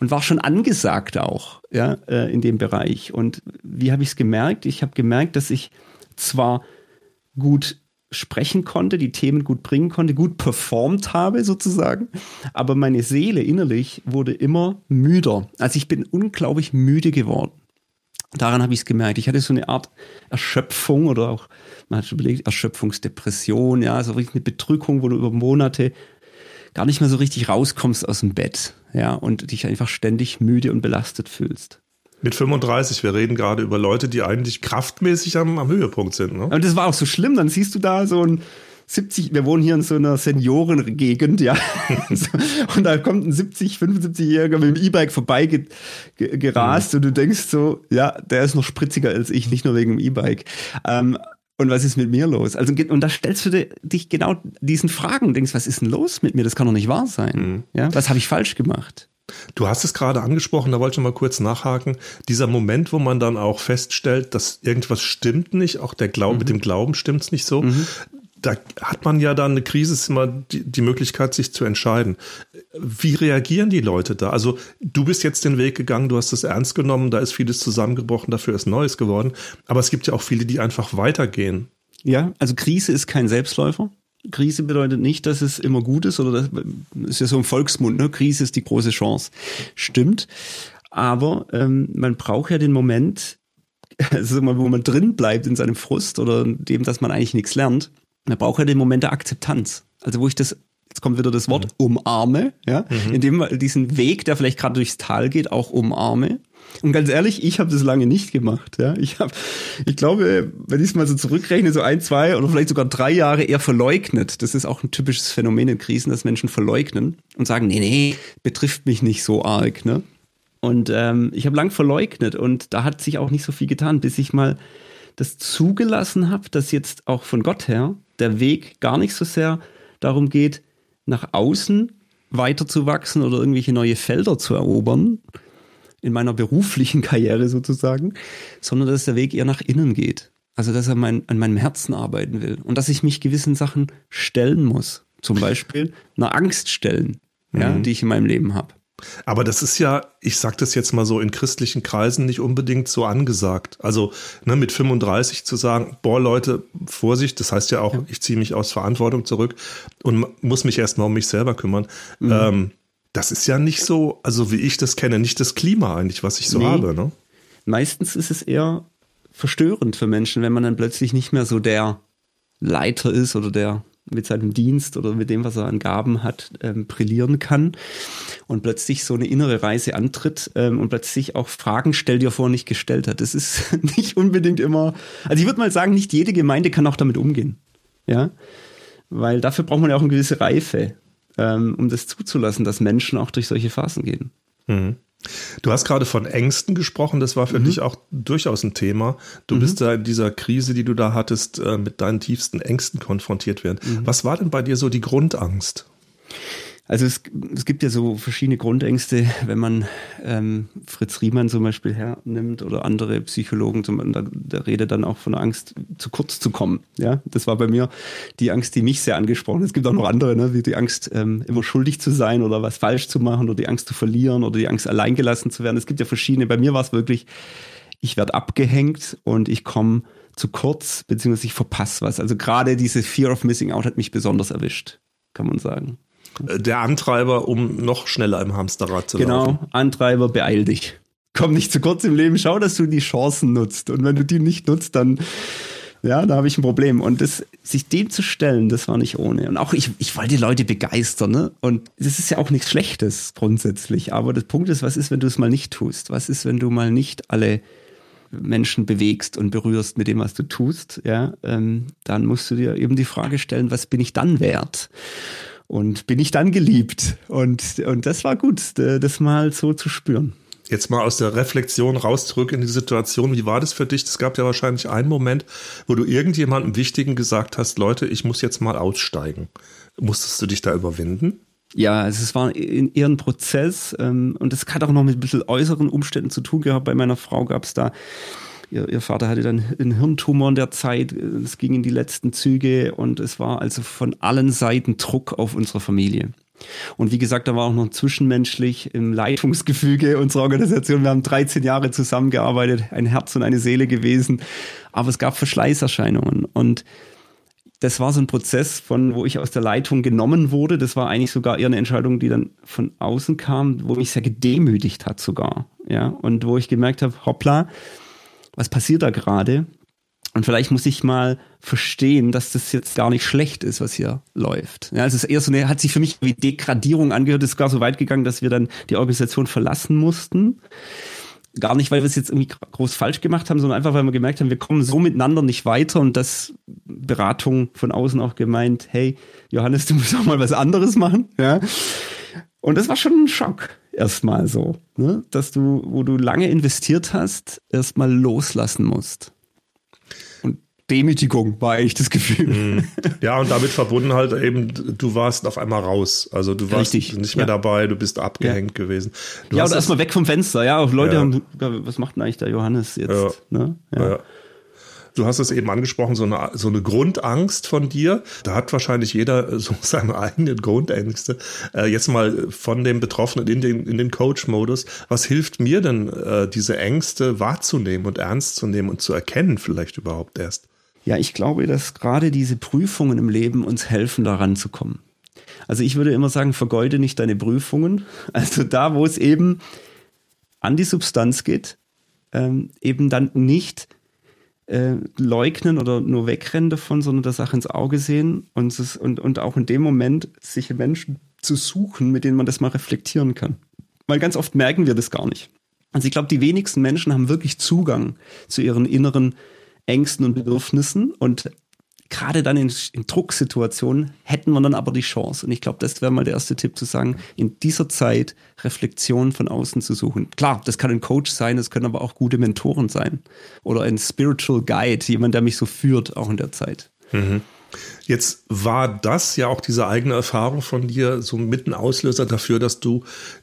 und war schon angesagt auch ja, äh, in dem Bereich. Und wie habe ich es gemerkt? Ich habe gemerkt, dass ich zwar gut sprechen konnte, die Themen gut bringen konnte, gut performt habe sozusagen. Aber meine Seele innerlich wurde immer müder. Also ich bin unglaublich müde geworden. Daran habe ich es gemerkt. Ich hatte so eine Art Erschöpfung oder auch, man hat schon überlegt, Erschöpfungsdepression, ja, so richtig eine Bedrückung, wo du über Monate gar nicht mehr so richtig rauskommst aus dem Bett, ja, und dich einfach ständig müde und belastet fühlst. Mit 35, wir reden gerade über Leute, die eigentlich kraftmäßig am, am Höhepunkt sind. Ne? Und das war auch so schlimm, dann siehst du da so ein 70, wir wohnen hier in so einer Seniorengegend, ja. und da kommt ein 70, 75-Jähriger mit dem E-Bike vorbei ge ge gerast mhm. und du denkst so, ja, der ist noch spritziger als ich, nicht nur wegen dem E-Bike. Ähm, und was ist mit mir los? Also, und da stellst du dich genau diesen Fragen und denkst, was ist denn los mit mir? Das kann doch nicht wahr sein. Mhm. Ja, was habe ich falsch gemacht? Du hast es gerade angesprochen, da wollte ich mal kurz nachhaken. Dieser Moment, wo man dann auch feststellt, dass irgendwas stimmt nicht, auch der Glaube, mhm. mit dem Glauben stimmt es nicht so. Mhm. Da hat man ja dann eine Krise, ist immer die, die Möglichkeit, sich zu entscheiden. Wie reagieren die Leute da? Also, du bist jetzt den Weg gegangen, du hast es ernst genommen, da ist vieles zusammengebrochen, dafür ist Neues geworden. Aber es gibt ja auch viele, die einfach weitergehen. Ja, also Krise ist kein Selbstläufer. Krise bedeutet nicht, dass es immer gut ist oder das ist ja so ein Volksmund, ne? Krise ist die große Chance. Stimmt. Aber ähm, man braucht ja den Moment, also mal, wo man drin bleibt in seinem Frust oder dem, dass man eigentlich nichts lernt. Man braucht ja den Moment der Akzeptanz. Also wo ich das, jetzt kommt wieder das Wort, mhm. umarme, ja, mhm. indem man diesen Weg, der vielleicht gerade durchs Tal geht, auch umarme und ganz ehrlich, ich habe das lange nicht gemacht. Ja, ich habe, ich glaube, wenn ich es mal so zurückrechne, so ein, zwei oder vielleicht sogar drei Jahre eher verleugnet. Das ist auch ein typisches Phänomen in Krisen, dass Menschen verleugnen und sagen, nee, nee, betrifft mich nicht so arg. Ne? Und ähm, ich habe lang verleugnet und da hat sich auch nicht so viel getan, bis ich mal das zugelassen habe, dass jetzt auch von Gott her der Weg gar nicht so sehr darum geht, nach außen weiterzuwachsen oder irgendwelche neue Felder zu erobern, in meiner beruflichen Karriere sozusagen, sondern dass der Weg eher nach innen geht. Also, dass er mein, an meinem Herzen arbeiten will und dass ich mich gewissen Sachen stellen muss. Zum Beispiel einer Angst stellen, mhm. ja, die ich in meinem Leben habe. Aber das ist ja, ich sag das jetzt mal so in christlichen Kreisen nicht unbedingt so angesagt. Also ne, mit 35 zu sagen, boah Leute, Vorsicht, das heißt ja auch, ja. ich ziehe mich aus Verantwortung zurück und muss mich erstmal um mich selber kümmern. Mhm. Ähm, das ist ja nicht so, also wie ich das kenne, nicht das Klima eigentlich, was ich so nee. habe. Ne? Meistens ist es eher verstörend für Menschen, wenn man dann plötzlich nicht mehr so der Leiter ist oder der mit seinem Dienst oder mit dem, was er an Gaben hat, ähm, brillieren kann und plötzlich so eine innere Reise antritt ähm, und plötzlich auch Fragen stellt, die er vorher nicht gestellt hat. Das ist nicht unbedingt immer, also ich würde mal sagen, nicht jede Gemeinde kann auch damit umgehen. Ja, weil dafür braucht man ja auch eine gewisse Reife, ähm, um das zuzulassen, dass Menschen auch durch solche Phasen gehen. Mhm. Du hast gerade von Ängsten gesprochen, das war für mhm. dich auch durchaus ein Thema. Du mhm. bist da in dieser Krise, die du da hattest, äh, mit deinen tiefsten Ängsten konfrontiert werden. Mhm. Was war denn bei dir so die Grundangst? Also es, es gibt ja so verschiedene Grundängste, wenn man ähm, Fritz Riemann zum Beispiel hernimmt oder andere Psychologen, zum, da, der redet dann auch von der Angst, zu kurz zu kommen. Ja, das war bei mir die Angst, die mich sehr angesprochen hat. Es gibt auch noch andere, ne, wie die Angst, ähm, immer schuldig zu sein oder was falsch zu machen oder die Angst zu verlieren oder die Angst, alleingelassen zu werden. Es gibt ja verschiedene. Bei mir war es wirklich, ich werde abgehängt und ich komme zu kurz, beziehungsweise ich verpasse was. Also gerade diese Fear of Missing Out hat mich besonders erwischt, kann man sagen. Äh, der Antreiber, um noch schneller im Hamsterrad zu genau, laufen. Genau, Antreiber, beeil dich. Komm nicht zu kurz im Leben, schau, dass du die Chancen nutzt. Und wenn du die nicht nutzt, dann, ja, da habe ich ein Problem. Und das, sich dem zu stellen, das war nicht ohne. Und auch ich, ich wollte die Leute begeistern, ne? Und das ist ja auch nichts Schlechtes grundsätzlich. Aber der Punkt ist, was ist, wenn du es mal nicht tust? Was ist, wenn du mal nicht alle Menschen bewegst und berührst mit dem, was du tust, ja, ähm, dann musst du dir eben die Frage stellen, was bin ich dann wert? Und bin ich dann geliebt. Und, und das war gut, das mal so zu spüren. Jetzt mal aus der Reflexion raus zurück in die Situation. Wie war das für dich? Es gab ja wahrscheinlich einen Moment, wo du irgendjemandem Wichtigen gesagt hast, Leute, ich muss jetzt mal aussteigen. Musstest du dich da überwinden? Ja, also es war eher ein Prozess ähm, und es hat auch noch mit ein bisschen äußeren Umständen zu tun gehabt. Bei meiner Frau gab es da Ihr, ihr, Vater hatte dann einen Hirntumor in der Zeit. Es ging in die letzten Züge und es war also von allen Seiten Druck auf unsere Familie. Und wie gesagt, da war auch noch zwischenmenschlich im Leitungsgefüge unserer Organisation. Wir haben 13 Jahre zusammengearbeitet, ein Herz und eine Seele gewesen. Aber es gab Verschleißerscheinungen. Und das war so ein Prozess von, wo ich aus der Leitung genommen wurde. Das war eigentlich sogar eher eine Entscheidung, die dann von außen kam, wo mich sehr gedemütigt hat sogar. Ja, und wo ich gemerkt habe, hoppla, was passiert da gerade? Und vielleicht muss ich mal verstehen, dass das jetzt gar nicht schlecht ist, was hier läuft. Ja, also es ist eher so eine, hat sich für mich wie Degradierung angehört, es ist gar so weit gegangen, dass wir dann die Organisation verlassen mussten. Gar nicht, weil wir es jetzt irgendwie groß falsch gemacht haben, sondern einfach, weil wir gemerkt haben, wir kommen so miteinander nicht weiter und das Beratung von außen auch gemeint, hey, Johannes, du musst auch mal was anderes machen. Ja. Und das war schon ein Schock erstmal so, ne? dass du, wo du lange investiert hast, erstmal loslassen musst. Und Demütigung war eigentlich das Gefühl. Mhm. Ja, und damit verbunden halt eben, du warst auf einmal raus. Also du warst Richtig. nicht mehr ja. dabei, du bist abgehängt ja. gewesen. Du ja, oder erstmal weg vom Fenster, ja. Leute ja. haben, was macht denn eigentlich der Johannes jetzt? Ne? ja. Du hast es eben angesprochen, so eine, so eine Grundangst von dir. Da hat wahrscheinlich jeder so seine eigenen Grundängste. Äh, jetzt mal von dem Betroffenen in den, in den Coach-Modus. Was hilft mir denn, äh, diese Ängste wahrzunehmen und ernst zu nehmen und zu erkennen vielleicht überhaupt erst? Ja, ich glaube, dass gerade diese Prüfungen im Leben uns helfen, daran zu kommen. Also ich würde immer sagen, vergeude nicht deine Prüfungen. Also da, wo es eben an die Substanz geht, ähm, eben dann nicht äh, leugnen oder nur wegrennen davon, sondern der Sache ins Auge sehen und, es, und, und auch in dem Moment sich Menschen zu suchen, mit denen man das mal reflektieren kann. Weil ganz oft merken wir das gar nicht. Also ich glaube, die wenigsten Menschen haben wirklich Zugang zu ihren inneren Ängsten und Bedürfnissen und gerade dann in, in, Drucksituationen hätten wir dann aber die Chance. Und ich glaube, das wäre mal der erste Tipp zu sagen, in dieser Zeit Reflexion von außen zu suchen. Klar, das kann ein Coach sein, das können aber auch gute Mentoren sein. Oder ein Spiritual Guide, jemand, der mich so führt, auch in der Zeit. Mhm. Jetzt war das ja auch diese eigene Erfahrung von dir so mit ein Auslöser dafür, dass du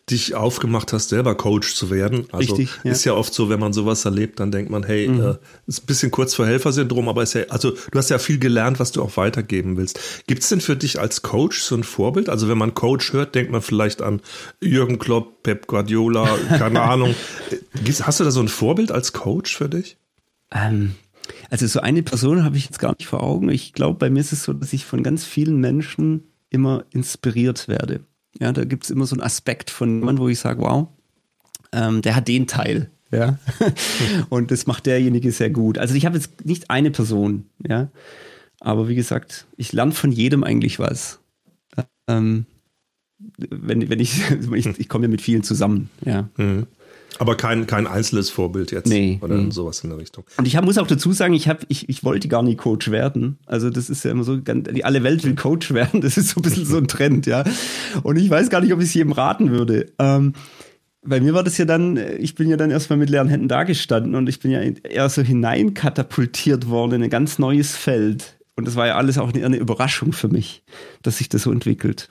dich aufgemacht hast, selber Coach zu werden. Also Richtig, ja. ist ja oft so, wenn man sowas erlebt, dann denkt man, hey, äh, ist ein bisschen kurz vor Helfersyndrom, aber ist ja, also du hast ja viel gelernt, was du auch weitergeben willst. Gibt es denn für dich als Coach so ein Vorbild? Also wenn man Coach hört, denkt man vielleicht an Jürgen Klopp, Pep Guardiola, keine Ahnung. Hast du da so ein Vorbild als Coach für dich? Ähm, also so eine Person habe ich jetzt gar nicht vor Augen. Ich glaube, bei mir ist es so, dass ich von ganz vielen Menschen immer inspiriert werde. Ja, da gibt es immer so einen Aspekt von jemandem, wo ich sage, wow, ähm, der hat den Teil. Ja. Und das macht derjenige sehr gut. Also ich habe jetzt nicht eine Person, ja. Aber wie gesagt, ich lerne von jedem eigentlich was. Ähm, wenn, wenn ich, ich, ich komme ja mit vielen zusammen, ja. Aber kein, kein einzelnes Vorbild jetzt. Nee. Oder Mhm. sowas in der Richtung. Und ich hab, muss auch dazu sagen, ich, hab, ich, ich wollte gar nie Coach werden. Also das ist ja immer so, ganz, die alle Welt will Coach werden. Das ist so ein bisschen so ein Trend, ja. Und ich weiß gar nicht, ob ich es jedem raten würde. Ähm, bei mir war das ja dann, äh, ich bin ja dann erstmal mit leeren Händen dagestanden und ich bin ja eher so hineinkatapultiert worden in ein ganz neues Feld. Und das war ja alles auch eine, eine Überraschung für mich, dass sich das so entwickelt.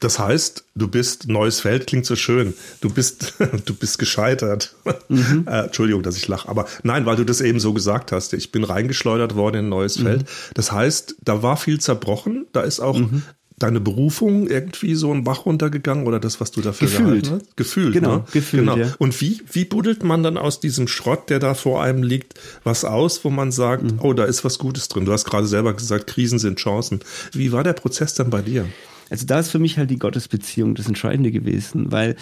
Das heißt, du bist neues Feld, klingt so schön. Du bist, du bist gescheitert. Mhm. äh, Entschuldigung, dass ich lache. Aber nein, weil du das eben so gesagt hast. Ich bin reingeschleudert worden in ein neues Mhm. Feld. Das heißt, da war viel zerbrochen. Da ist auch Mhm. deine Berufung irgendwie so ein Bach runtergegangen oder das, was du dafür Gefühlt. gehalten hast? Gefühlt. Genau, ne? gefühlt, Genau. ja. Und wie, wie buddelt man dann aus diesem Schrott, der da vor einem liegt, was aus, wo man sagt, Mhm. oh, da ist was Gutes drin. Du hast gerade selber gesagt, Krisen sind Chancen. Wie war der Prozess dann bei dir? Also da ist für mich halt die Gottesbeziehung das Entscheidende gewesen, weil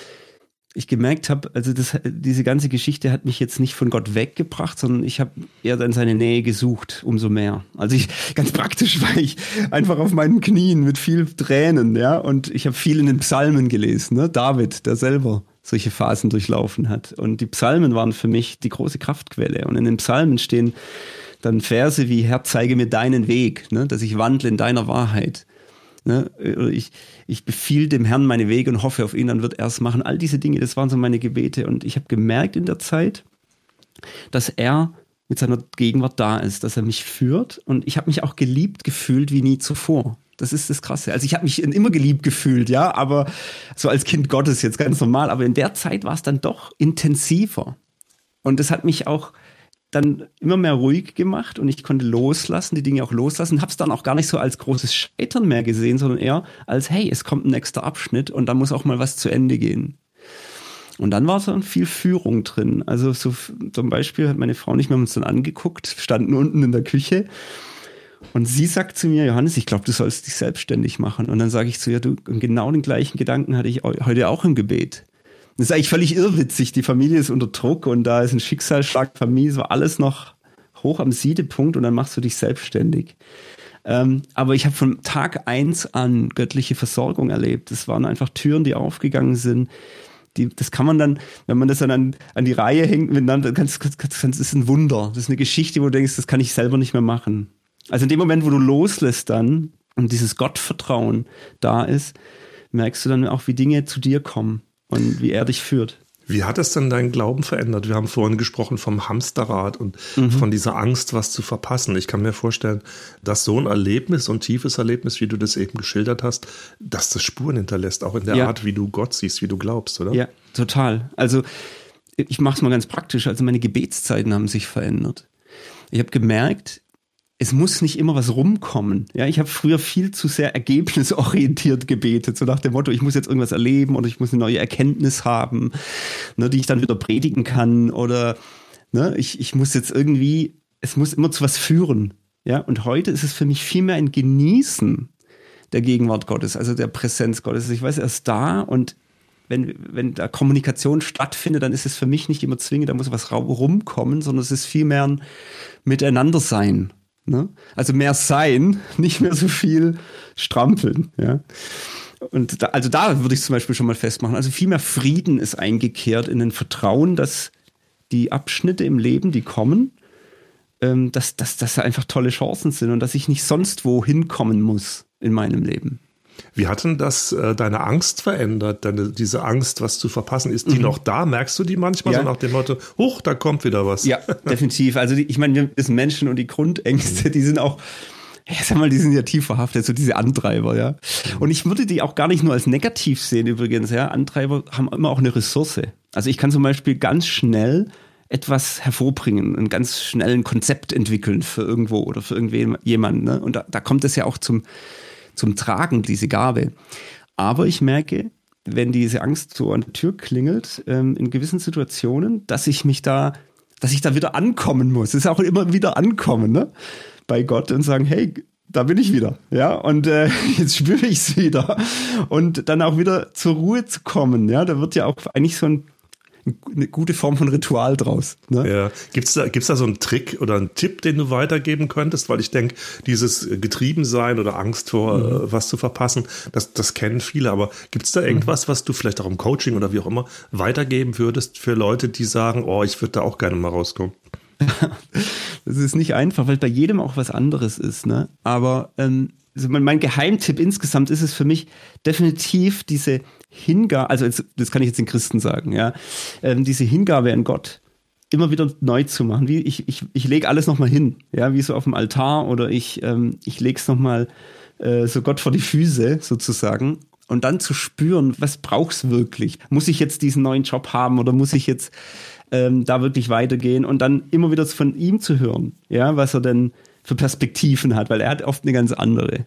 ich gemerkt habe, also das, diese ganze Geschichte hat mich jetzt nicht von Gott weggebracht, sondern ich habe eher dann seine Nähe gesucht, umso mehr. Also ich, ganz praktisch war ich einfach auf meinen Knien mit viel Tränen, ja, und ich habe viel in den Psalmen gelesen, ne? David, der selber solche Phasen durchlaufen hat. Und die Psalmen waren für mich die große Kraftquelle. Und in den Psalmen stehen dann Verse wie Herr, zeige mir deinen Weg, ne? dass ich wandle in deiner Wahrheit. Ne? Oder ich, ich befiehl dem Herrn meine Wege und hoffe auf ihn, dann wird er es machen. All diese Dinge, das waren so meine Gebete. Und ich habe gemerkt in der Zeit, dass er mit seiner Gegenwart da ist, dass er mich führt. Und ich habe mich auch geliebt gefühlt wie nie zuvor. Das ist das Krasse. Also ich habe mich immer geliebt gefühlt, ja, aber so als Kind Gottes jetzt ganz normal. Aber in der Zeit war es dann doch intensiver. Und das hat mich auch dann immer mehr ruhig gemacht und ich konnte loslassen, die Dinge auch loslassen, habe es dann auch gar nicht so als großes Scheitern mehr gesehen, sondern eher als, hey, es kommt ein nächster Abschnitt und da muss auch mal was zu Ende gehen. Und dann war so viel Führung drin. Also so zum Beispiel hat meine Frau nicht mehr uns dann angeguckt, standen unten in der Küche und sie sagt zu mir, Johannes, ich glaube, du sollst dich selbstständig machen. Und dann sage ich zu ihr, du, genau den gleichen Gedanken hatte ich eu- heute auch im Gebet. Das ist eigentlich völlig irrwitzig. Die Familie ist unter Druck und da ist ein Schicksalsschlag, Familie, es war alles noch hoch am Siedepunkt und dann machst du dich selbstständig. Ähm, aber ich habe von Tag eins an göttliche Versorgung erlebt. Das waren einfach Türen, die aufgegangen sind. Die, das kann man dann, wenn man das dann an, an die Reihe hängt miteinander, kannst, kannst, das ist ein Wunder. Das ist eine Geschichte, wo du denkst, das kann ich selber nicht mehr machen. Also in dem Moment, wo du loslässt dann und dieses Gottvertrauen da ist, merkst du dann auch, wie Dinge zu dir kommen und wie er dich führt. Wie hat es denn deinen Glauben verändert? Wir haben vorhin gesprochen vom Hamsterrad und Mhm. von dieser Angst, was zu verpassen. Ich kann mir vorstellen, dass so ein Erlebnis, so ein tiefes Erlebnis, wie du das eben geschildert hast, dass das Spuren hinterlässt, auch in der Ja. Art, wie du Gott siehst, wie du glaubst, oder? Ja, total. Also ich mache es mal ganz praktisch. Also meine Gebetszeiten haben sich verändert. Ich habe gemerkt, es muss nicht immer was rumkommen. Ja, ich habe früher viel zu sehr ergebnisorientiert gebetet, so nach dem Motto, ich muss jetzt irgendwas erleben oder ich muss eine neue Erkenntnis haben, ne, die ich dann wieder predigen kann oder ne, ich, ich muss jetzt irgendwie, es muss immer zu was führen. Ja, und heute ist es für mich viel mehr ein Genießen der Gegenwart Gottes, also der Präsenz Gottes. Ich weiß, er ist da und wenn, wenn da Kommunikation stattfindet, dann ist es für mich nicht immer zwingend, da muss was rumkommen, sondern es ist vielmehr ein Miteinander sein. Ne? Also mehr sein, nicht mehr so viel strampeln. Ja? Und da, also da würde ich zum Beispiel schon mal festmachen. Also viel mehr Frieden ist eingekehrt in den Vertrauen, dass die Abschnitte im Leben, die kommen, ähm, dass, dass, dass da einfach tolle Chancen sind und dass ich nicht sonst wo hinkommen muss in meinem Leben. Wie hat denn das äh, deine Angst verändert? Deine, diese Angst, was zu verpassen, ist die noch da? Merkst du die manchmal Mhm. Ja. so nach dem Motto, huch, da kommt wieder was? Ja, definitiv. Also die, ich meine, wir sind Menschen und die Grundängste, die sind auch ja, sag mal, die sind ja tief verhaftet, so diese Antreiber, ja. Und ich würde die auch gar nicht nur als negativ sehen übrigens, ja. Antreiber haben immer auch eine Ressource. Also ich kann zum Beispiel ganz schnell etwas hervorbringen, ein ganz schnellen Konzept entwickeln für irgendwo oder für irgendjemanden. Ne? Und da, da kommt es ja auch zum, zum Tragen, diese Gabe. Aber ich merke, wenn diese Angst so an der Tür klingelt, ähm, in gewissen Situationen, dass ich mich da, dass ich da wieder ankommen muss. Es ist auch immer wieder ankommen, ne? Bei Gott und sagen, hey, da bin ich wieder, ja, und äh, jetzt spüre ich es wieder. Und dann auch wieder zur Ruhe zu kommen, ja, da wird ja auch eigentlich so ein eine gute Form von Ritual draus. Ne? Ja. Gibt es da, gibt's da so einen Trick oder einen Tipp, den du weitergeben könntest? Weil ich denke, dieses Getriebensein oder Angst vor, mhm. Äh, was zu verpassen, das, das kennen viele. Aber gibt es da irgendwas, mhm. was du vielleicht auch im Coaching oder wie auch immer weitergeben würdest für Leute, die sagen, oh, ich würde da auch gerne mal rauskommen? das ist nicht einfach, weil bei jedem auch was anderes ist. Ne? Aber ähm, also mein Geheimtipp insgesamt ist es für mich definitiv diese Hingabe, also jetzt, das kann ich jetzt den Christen sagen, ja, ähm, diese Hingabe an Gott immer wieder neu zu machen. Wie ich, ich, ich lege alles nochmal hin, ja, wie so auf dem Altar oder ich, ähm, ich lege es nochmal äh, so Gott vor die Füße sozusagen und dann zu spüren, was brauchst wirklich? Muss ich jetzt diesen neuen Job haben oder muss ich jetzt ähm, da wirklich weitergehen und dann immer wieder von ihm zu hören, ja, was er denn für Perspektiven hat, weil er hat oft eine ganz andere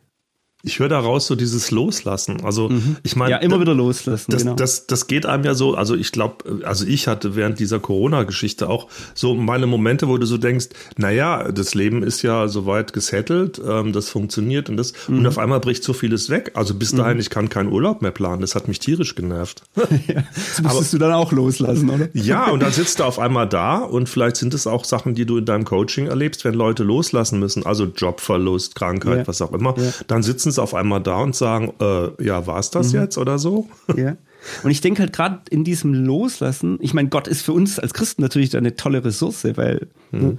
ich höre daraus so dieses Loslassen. Also mhm. ich meine, ja immer wieder loslassen. Das, genau. das, das geht einem ja so. Also ich glaube, also ich hatte während dieser Corona-Geschichte auch so meine Momente, wo du so denkst, naja, das Leben ist ja soweit gesettelt, ähm, das funktioniert und das mhm. und auf einmal bricht so vieles weg. Also bis dahin, mhm. ich kann keinen Urlaub mehr planen. Das hat mich tierisch genervt. ja, das musstest du dann auch loslassen, oder? ja, und dann sitzt du auf einmal da und vielleicht sind es auch Sachen, die du in deinem Coaching erlebst, wenn Leute loslassen müssen, also Jobverlust, Krankheit, ja. was auch immer, ja. dann sitzen sitzen auf einmal da und sagen, äh, ja, war es das mhm. jetzt oder so? Ja. Und ich denke halt gerade in diesem Loslassen, ich meine, Gott ist für uns als Christen natürlich eine tolle Ressource, weil, mhm. ne,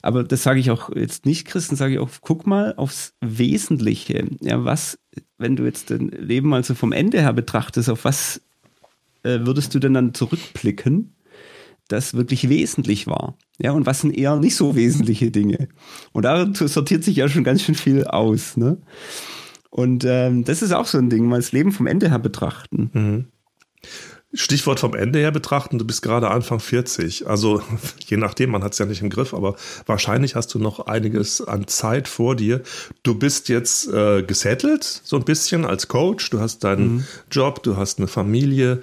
aber das sage ich auch jetzt nicht Christen, sage ich auch, guck mal aufs Wesentliche. Ja, was, wenn du jetzt dein Leben also vom Ende her betrachtest, auf was äh, würdest du denn dann zurückblicken? Das wirklich wesentlich war. Ja, und was sind eher nicht so wesentliche Dinge. Und da sortiert sich ja schon ganz schön viel aus. Ne? Und ähm, das ist auch so ein Ding, mal das Leben vom Ende her betrachten. Mhm. Stichwort vom Ende her betrachten, du bist gerade Anfang 40. Also je nachdem, man hat es ja nicht im Griff, aber wahrscheinlich hast du noch einiges an Zeit vor dir. Du bist jetzt äh, gesettelt, so ein bisschen als Coach. Du hast deinen mhm. Job, du hast eine Familie.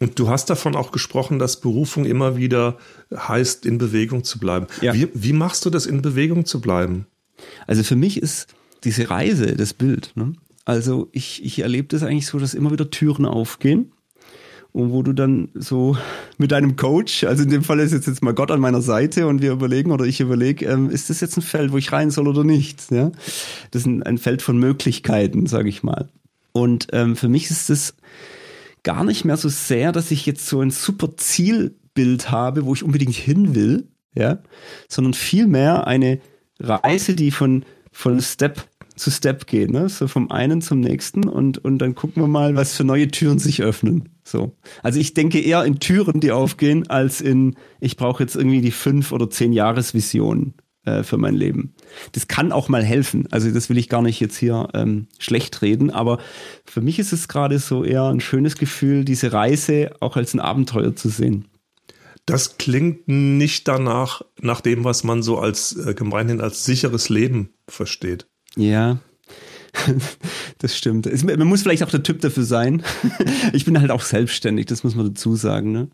Und du hast davon auch gesprochen, dass Berufung immer wieder heißt, in Bewegung zu bleiben. Ja. Wie, wie machst du das, in Bewegung zu bleiben? Also für mich ist diese Reise das Bild. Ne? Also ich, ich erlebe das eigentlich so, dass immer wieder Türen aufgehen und wo du dann so mit deinem Coach, also in dem Fall ist jetzt, jetzt mal Gott an meiner Seite und wir überlegen oder ich überlege, ähm, ist das jetzt ein Feld, wo ich rein soll oder nicht? Ja? Das ist ein, ein Feld von Möglichkeiten, sage ich mal. Und ähm, für mich ist das gar nicht mehr so sehr, dass ich jetzt so ein super Zielbild habe, wo ich unbedingt hin will, ja, sondern vielmehr eine Reise, die von, von Step zu Step geht, ne? so vom einen zum nächsten und, und dann gucken wir mal, was für neue Türen sich öffnen. So. Also ich denke eher in Türen, die aufgehen, als in, ich brauche jetzt irgendwie die fünf oder zehn Jahresvision äh, für mein Leben. Das kann auch mal helfen. Also das will ich gar nicht jetzt hier ähm, schlecht reden, aber für mich ist es gerade so eher ein schönes Gefühl, diese Reise auch als ein Abenteuer zu sehen. Das klingt nicht danach, nach dem, was man so als äh, gemeinhin als sicheres Leben versteht. Ja, das stimmt. Man muss vielleicht auch der Typ dafür sein. Ich bin halt auch selbstständig, das muss man dazu sagen. Ne?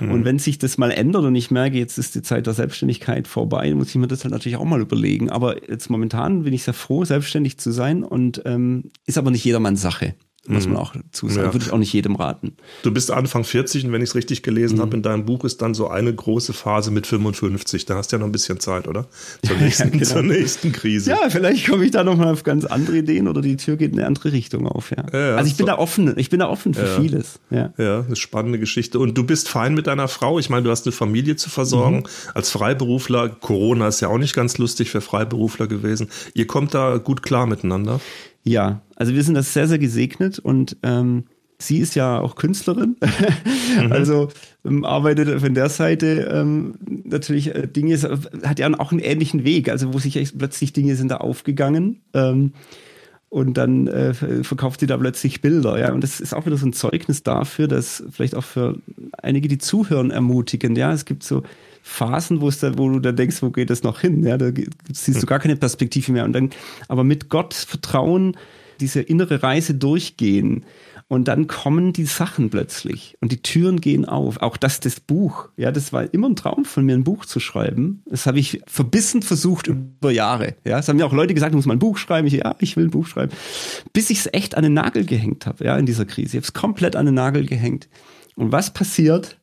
Mhm. Und wenn sich das mal ändert und ich merke, jetzt ist die Zeit der Selbstständigkeit vorbei, muss ich mir das halt natürlich auch mal überlegen. Aber jetzt momentan bin ich sehr froh, selbstständig zu sein und ähm, ist aber nicht jedermanns Sache muss man mhm. auch dazu sagen. Ja. Würde ich auch nicht jedem raten. Du bist Anfang 40 und wenn ich es richtig gelesen mhm. habe, in deinem Buch ist dann so eine große Phase mit 55. Da hast du ja noch ein bisschen Zeit, oder? Zur nächsten, ja, genau. zur nächsten Krise. Ja, vielleicht komme ich da nochmal auf ganz andere Ideen oder die Tür geht in eine andere Richtung auf, ja. ja also ich bin da offen, ich bin da offen für vieles. Ja. ja, eine spannende Geschichte. Und du bist fein mit deiner Frau. Ich meine, du hast eine Familie zu versorgen. Mhm. Als Freiberufler, Corona ist ja auch nicht ganz lustig für Freiberufler gewesen. Ihr kommt da gut klar miteinander. Ja, also wir sind das sehr, sehr gesegnet und ähm, Sie ist ja auch Künstlerin, mhm. also ähm, arbeitet von der Seite ähm, natürlich äh, Dinge, hat ja auch einen ähnlichen Weg, also wo sich plötzlich Dinge sind da aufgegangen. Ähm, und dann äh, verkauft sie da plötzlich Bilder. Ja, und das ist auch wieder so ein Zeugnis dafür, dass vielleicht auch für einige, die zuhören, ermutigend. Ja, es gibt so Phasen, wo es da, wo du da denkst, wo geht das noch hin? Ja, da siehst du gar keine Perspektive mehr. Und dann, aber mit Gott vertrauen, diese innere Reise durchgehen und dann kommen die Sachen plötzlich und die Türen gehen auf. Auch das, das Buch. Ja, das war immer ein Traum von mir, ein Buch zu schreiben. Das habe ich verbissen versucht über Jahre. Ja, es haben mir auch Leute gesagt, ich muss mal ein Buch schreiben. Ich, ja, ich will ein Buch schreiben. Bis ich es echt an den Nagel gehängt habe, ja, in dieser Krise. Ich habe es komplett an den Nagel gehängt. Und was passiert?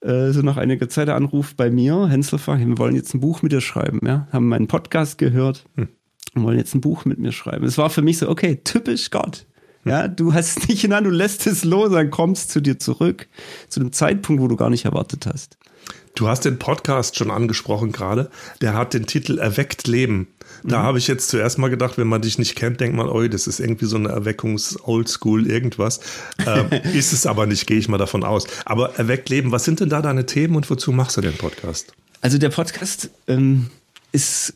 Äh, so nach einiger Zeit der Anruf bei mir, Hänselfach, wir wollen jetzt ein Buch mit dir schreiben, ja, haben meinen Podcast gehört hm. und wollen jetzt ein Buch mit mir schreiben. Es war für mich so, okay, typisch Gott. Ja, du hast es nicht in Hand, du lässt es los, dann kommst zu dir zurück, zu einem Zeitpunkt, wo du gar nicht erwartet hast. Du hast den Podcast schon angesprochen gerade. Der hat den Titel Erweckt Leben. Da mhm. habe ich jetzt zuerst mal gedacht, wenn man dich nicht kennt, denkt man, oh, das ist irgendwie so eine Erweckungs-Oldschool irgendwas. Ähm, ist es aber nicht, gehe ich mal davon aus. Aber Erweckt Leben, was sind denn da deine Themen und wozu machst du den Podcast? Also der Podcast ähm, ist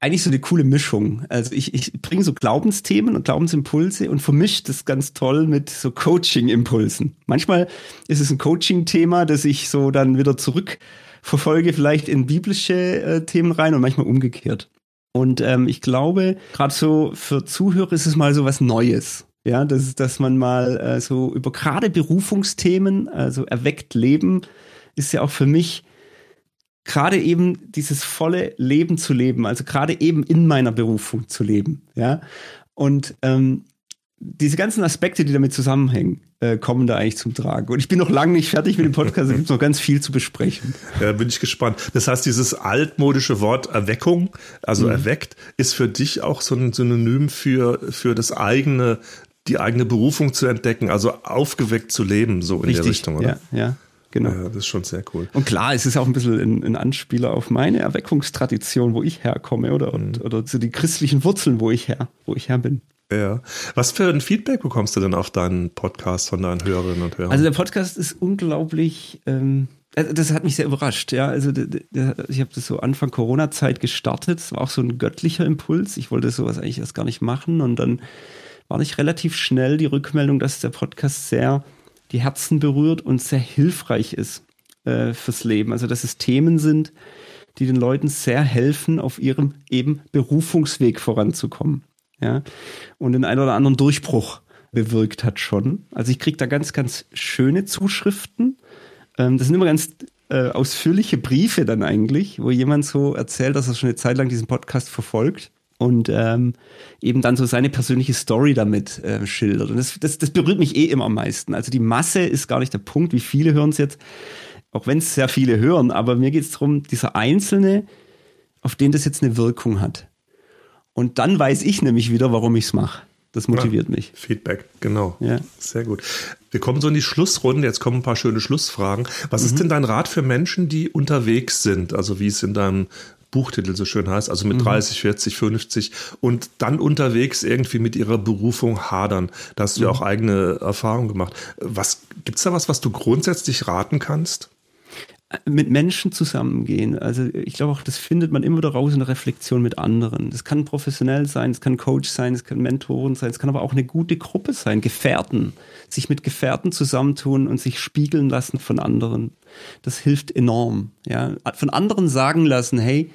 eigentlich so eine coole Mischung. Also ich, ich bringe so Glaubensthemen und Glaubensimpulse und vermische das ganz toll mit so Coaching-Impulsen. Manchmal ist es ein Coaching-Thema, das ich so dann wieder zurückverfolge, vielleicht in biblische äh, Themen rein und manchmal umgekehrt. Und ähm, ich glaube, gerade so für Zuhörer ist es mal so was Neues. Ja, dass, dass man mal äh, so über gerade Berufungsthemen, also erweckt Leben, ist ja auch für mich gerade eben dieses volle Leben zu leben, also gerade eben in meiner Berufung zu leben, ja. Und ähm, diese ganzen Aspekte, die damit zusammenhängen, äh, kommen da eigentlich zum Tragen. Und ich bin noch lange nicht fertig mit dem Podcast, es gibt noch ganz viel zu besprechen. Ja, bin ich gespannt. Das heißt, dieses altmodische Wort Erweckung, also mhm. erweckt, ist für dich auch so ein Synonym für, für das eigene, die eigene Berufung zu entdecken, also aufgeweckt zu leben, so in Richtig, der Richtung, oder? Ja, ja. Genau. Ja, das ist schon sehr cool. Und klar, es ist auch ein bisschen ein, ein Anspieler auf meine Erweckungstradition, wo ich herkomme, oder? Und, mhm. Oder zu die christlichen Wurzeln, wo ich her, wo ich her bin. Ja. Was für ein Feedback bekommst du denn auf deinen Podcast von deinen Hörerinnen und Hörern? Also der Podcast ist unglaublich, ähm, also das hat mich sehr überrascht, ja. Also ich habe das so Anfang Corona-Zeit gestartet. Es war auch so ein göttlicher Impuls. Ich wollte sowas eigentlich erst gar nicht machen. Und dann war nicht relativ schnell die Rückmeldung, dass der Podcast sehr die Herzen berührt und sehr hilfreich ist äh, fürs Leben. Also dass es Themen sind, die den Leuten sehr helfen, auf ihrem eben Berufungsweg voranzukommen. Ja? Und den einen oder anderen Durchbruch bewirkt hat schon. Also ich kriege da ganz, ganz schöne Zuschriften. Ähm, das sind immer ganz äh, ausführliche Briefe dann eigentlich, wo jemand so erzählt, dass er schon eine Zeit lang diesen Podcast verfolgt und ähm, eben dann so seine persönliche Story damit äh, schildert. Und das, das, das berührt mich eh immer am meisten. Also die Masse ist gar nicht der Punkt, wie viele hören es jetzt, auch wenn es sehr viele hören, aber mir geht es darum, dieser Einzelne, auf den das jetzt eine Wirkung hat. Und dann weiß ich nämlich wieder, warum ich es mache. Das motiviert ja, mich. Feedback, genau. Ja. Sehr gut. Wir kommen so in die Schlussrunde. Jetzt kommen ein paar schöne Schlussfragen. Was mhm. ist denn dein Rat für Menschen, die unterwegs sind? Also wie es in deinem Buchtitel so schön heißt, also mit mhm. 30, 40, 50 und dann unterwegs irgendwie mit ihrer Berufung hadern. Da hast du mhm. ja auch eigene Erfahrungen gemacht. Was gibt's da was, was du grundsätzlich raten kannst? Mit Menschen zusammengehen. Also ich glaube auch, das findet man immer wieder raus in der Reflexion mit anderen. Das kann professionell sein, es kann Coach sein, es kann Mentoren sein, es kann aber auch eine gute Gruppe sein, Gefährten. Sich mit Gefährten zusammentun und sich spiegeln lassen von anderen. Das hilft enorm. Ja, von anderen sagen lassen, hey,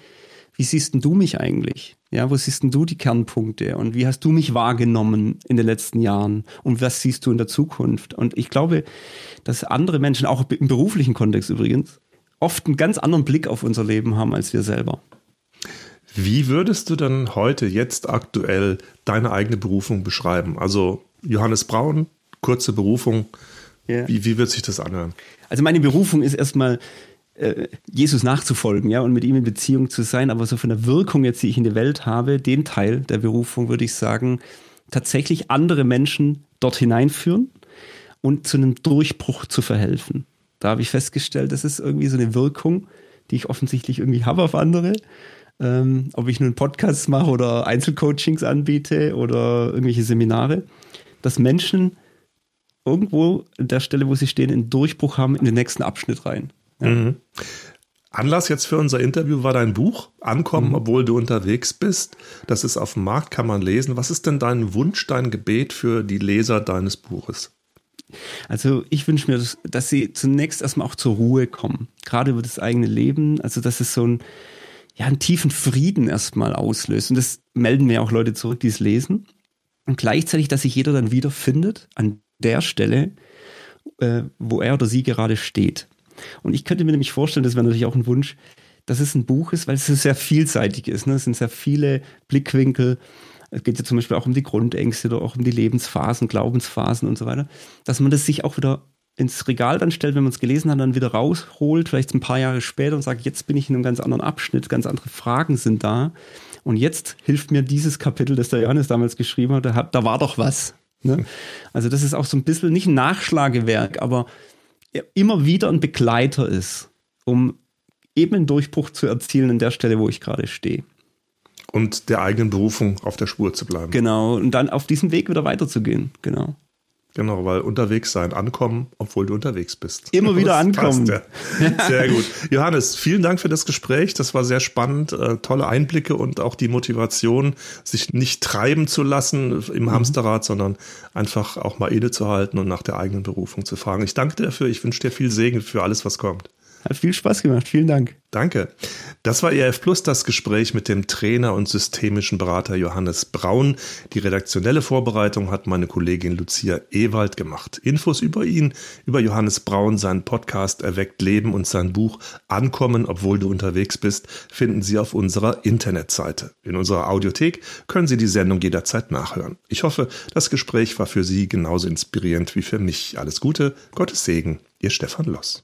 wie siehst denn du mich eigentlich? Ja, wo siehst denn du die Kernpunkte? Und wie hast du mich wahrgenommen in den letzten Jahren? Und was siehst du in der Zukunft? Und ich glaube, dass andere Menschen, auch im beruflichen Kontext übrigens, oft einen ganz anderen Blick auf unser Leben haben als wir selber. Wie würdest du dann heute, jetzt aktuell, deine eigene Berufung beschreiben? Also Johannes Braun, kurze Berufung. Yeah. Wie, wie wird sich das anhören? Also meine Berufung ist erstmal, äh, Jesus nachzufolgen, ja, und mit ihm in Beziehung zu sein, aber so von der Wirkung jetzt, die ich in der Welt habe, den Teil der Berufung, würde ich sagen, tatsächlich andere Menschen dort hineinführen und zu einem Durchbruch zu verhelfen. Da habe ich festgestellt, das ist irgendwie so eine Wirkung, die ich offensichtlich irgendwie habe auf andere. Ähm, ob ich nun Podcasts mache oder Einzelcoachings anbiete oder irgendwelche Seminare, dass Menschen irgendwo an der Stelle, wo sie stehen, einen Durchbruch haben in den nächsten Abschnitt rein. Ja. Mhm. Anlass jetzt für unser Interview war dein Buch Ankommen, mhm. obwohl du unterwegs bist. Das ist auf dem Markt, kann man lesen. Was ist denn dein Wunsch, dein Gebet für die Leser deines Buches? Also ich wünsche mir, dass sie zunächst erstmal auch zur Ruhe kommen, gerade über das eigene Leben. Also dass es so ein, ja, einen tiefen Frieden erstmal auslöst. Und das melden mir auch Leute zurück, die es lesen. Und gleichzeitig, dass sich jeder dann wiederfindet an der Stelle, äh, wo er oder sie gerade steht. Und ich könnte mir nämlich vorstellen, das wäre natürlich auch ein Wunsch, dass es ein Buch ist, weil es sehr vielseitig ist. Ne? Es sind sehr viele Blickwinkel. Es geht ja zum Beispiel auch um die Grundängste oder auch um die Lebensphasen, Glaubensphasen und so weiter. Dass man das sich auch wieder ins Regal dann stellt, wenn man es gelesen hat, dann wieder rausholt, vielleicht ein paar Jahre später und sagt, jetzt bin ich in einem ganz anderen Abschnitt, ganz andere Fragen sind da. Und jetzt hilft mir dieses Kapitel, das der Johannes damals geschrieben hat, da, da war doch was. Ne? Also das ist auch so ein bisschen nicht ein Nachschlagewerk, aber immer wieder ein Begleiter ist, um eben einen Durchbruch zu erzielen an der Stelle, wo ich gerade stehe. Und der eigenen Berufung auf der Spur zu bleiben. Genau, und dann auf diesem Weg wieder weiterzugehen, genau. Genau, weil unterwegs sein, ankommen, obwohl du unterwegs bist. Immer wieder ankommen. Passt, ja. Sehr gut. Johannes, vielen Dank für das Gespräch. Das war sehr spannend. Äh, tolle Einblicke und auch die Motivation, sich nicht treiben zu lassen im mhm. Hamsterrad, sondern einfach auch mal innezuhalten und nach der eigenen Berufung zu fragen. Ich danke dir dafür. Ich wünsche dir viel Segen für alles, was kommt. Hat viel Spaß gemacht. Vielen Dank. Danke. Das war ERF Plus das Gespräch mit dem Trainer und systemischen Berater Johannes Braun. Die redaktionelle Vorbereitung hat meine Kollegin Lucia Ewald gemacht. Infos über ihn, über Johannes Braun, seinen Podcast Erweckt Leben und sein Buch Ankommen, obwohl du unterwegs bist, finden Sie auf unserer Internetseite. In unserer Audiothek können Sie die Sendung jederzeit nachhören. Ich hoffe, das Gespräch war für Sie genauso inspirierend wie für mich. Alles Gute, Gottes Segen, Ihr Stefan Loss.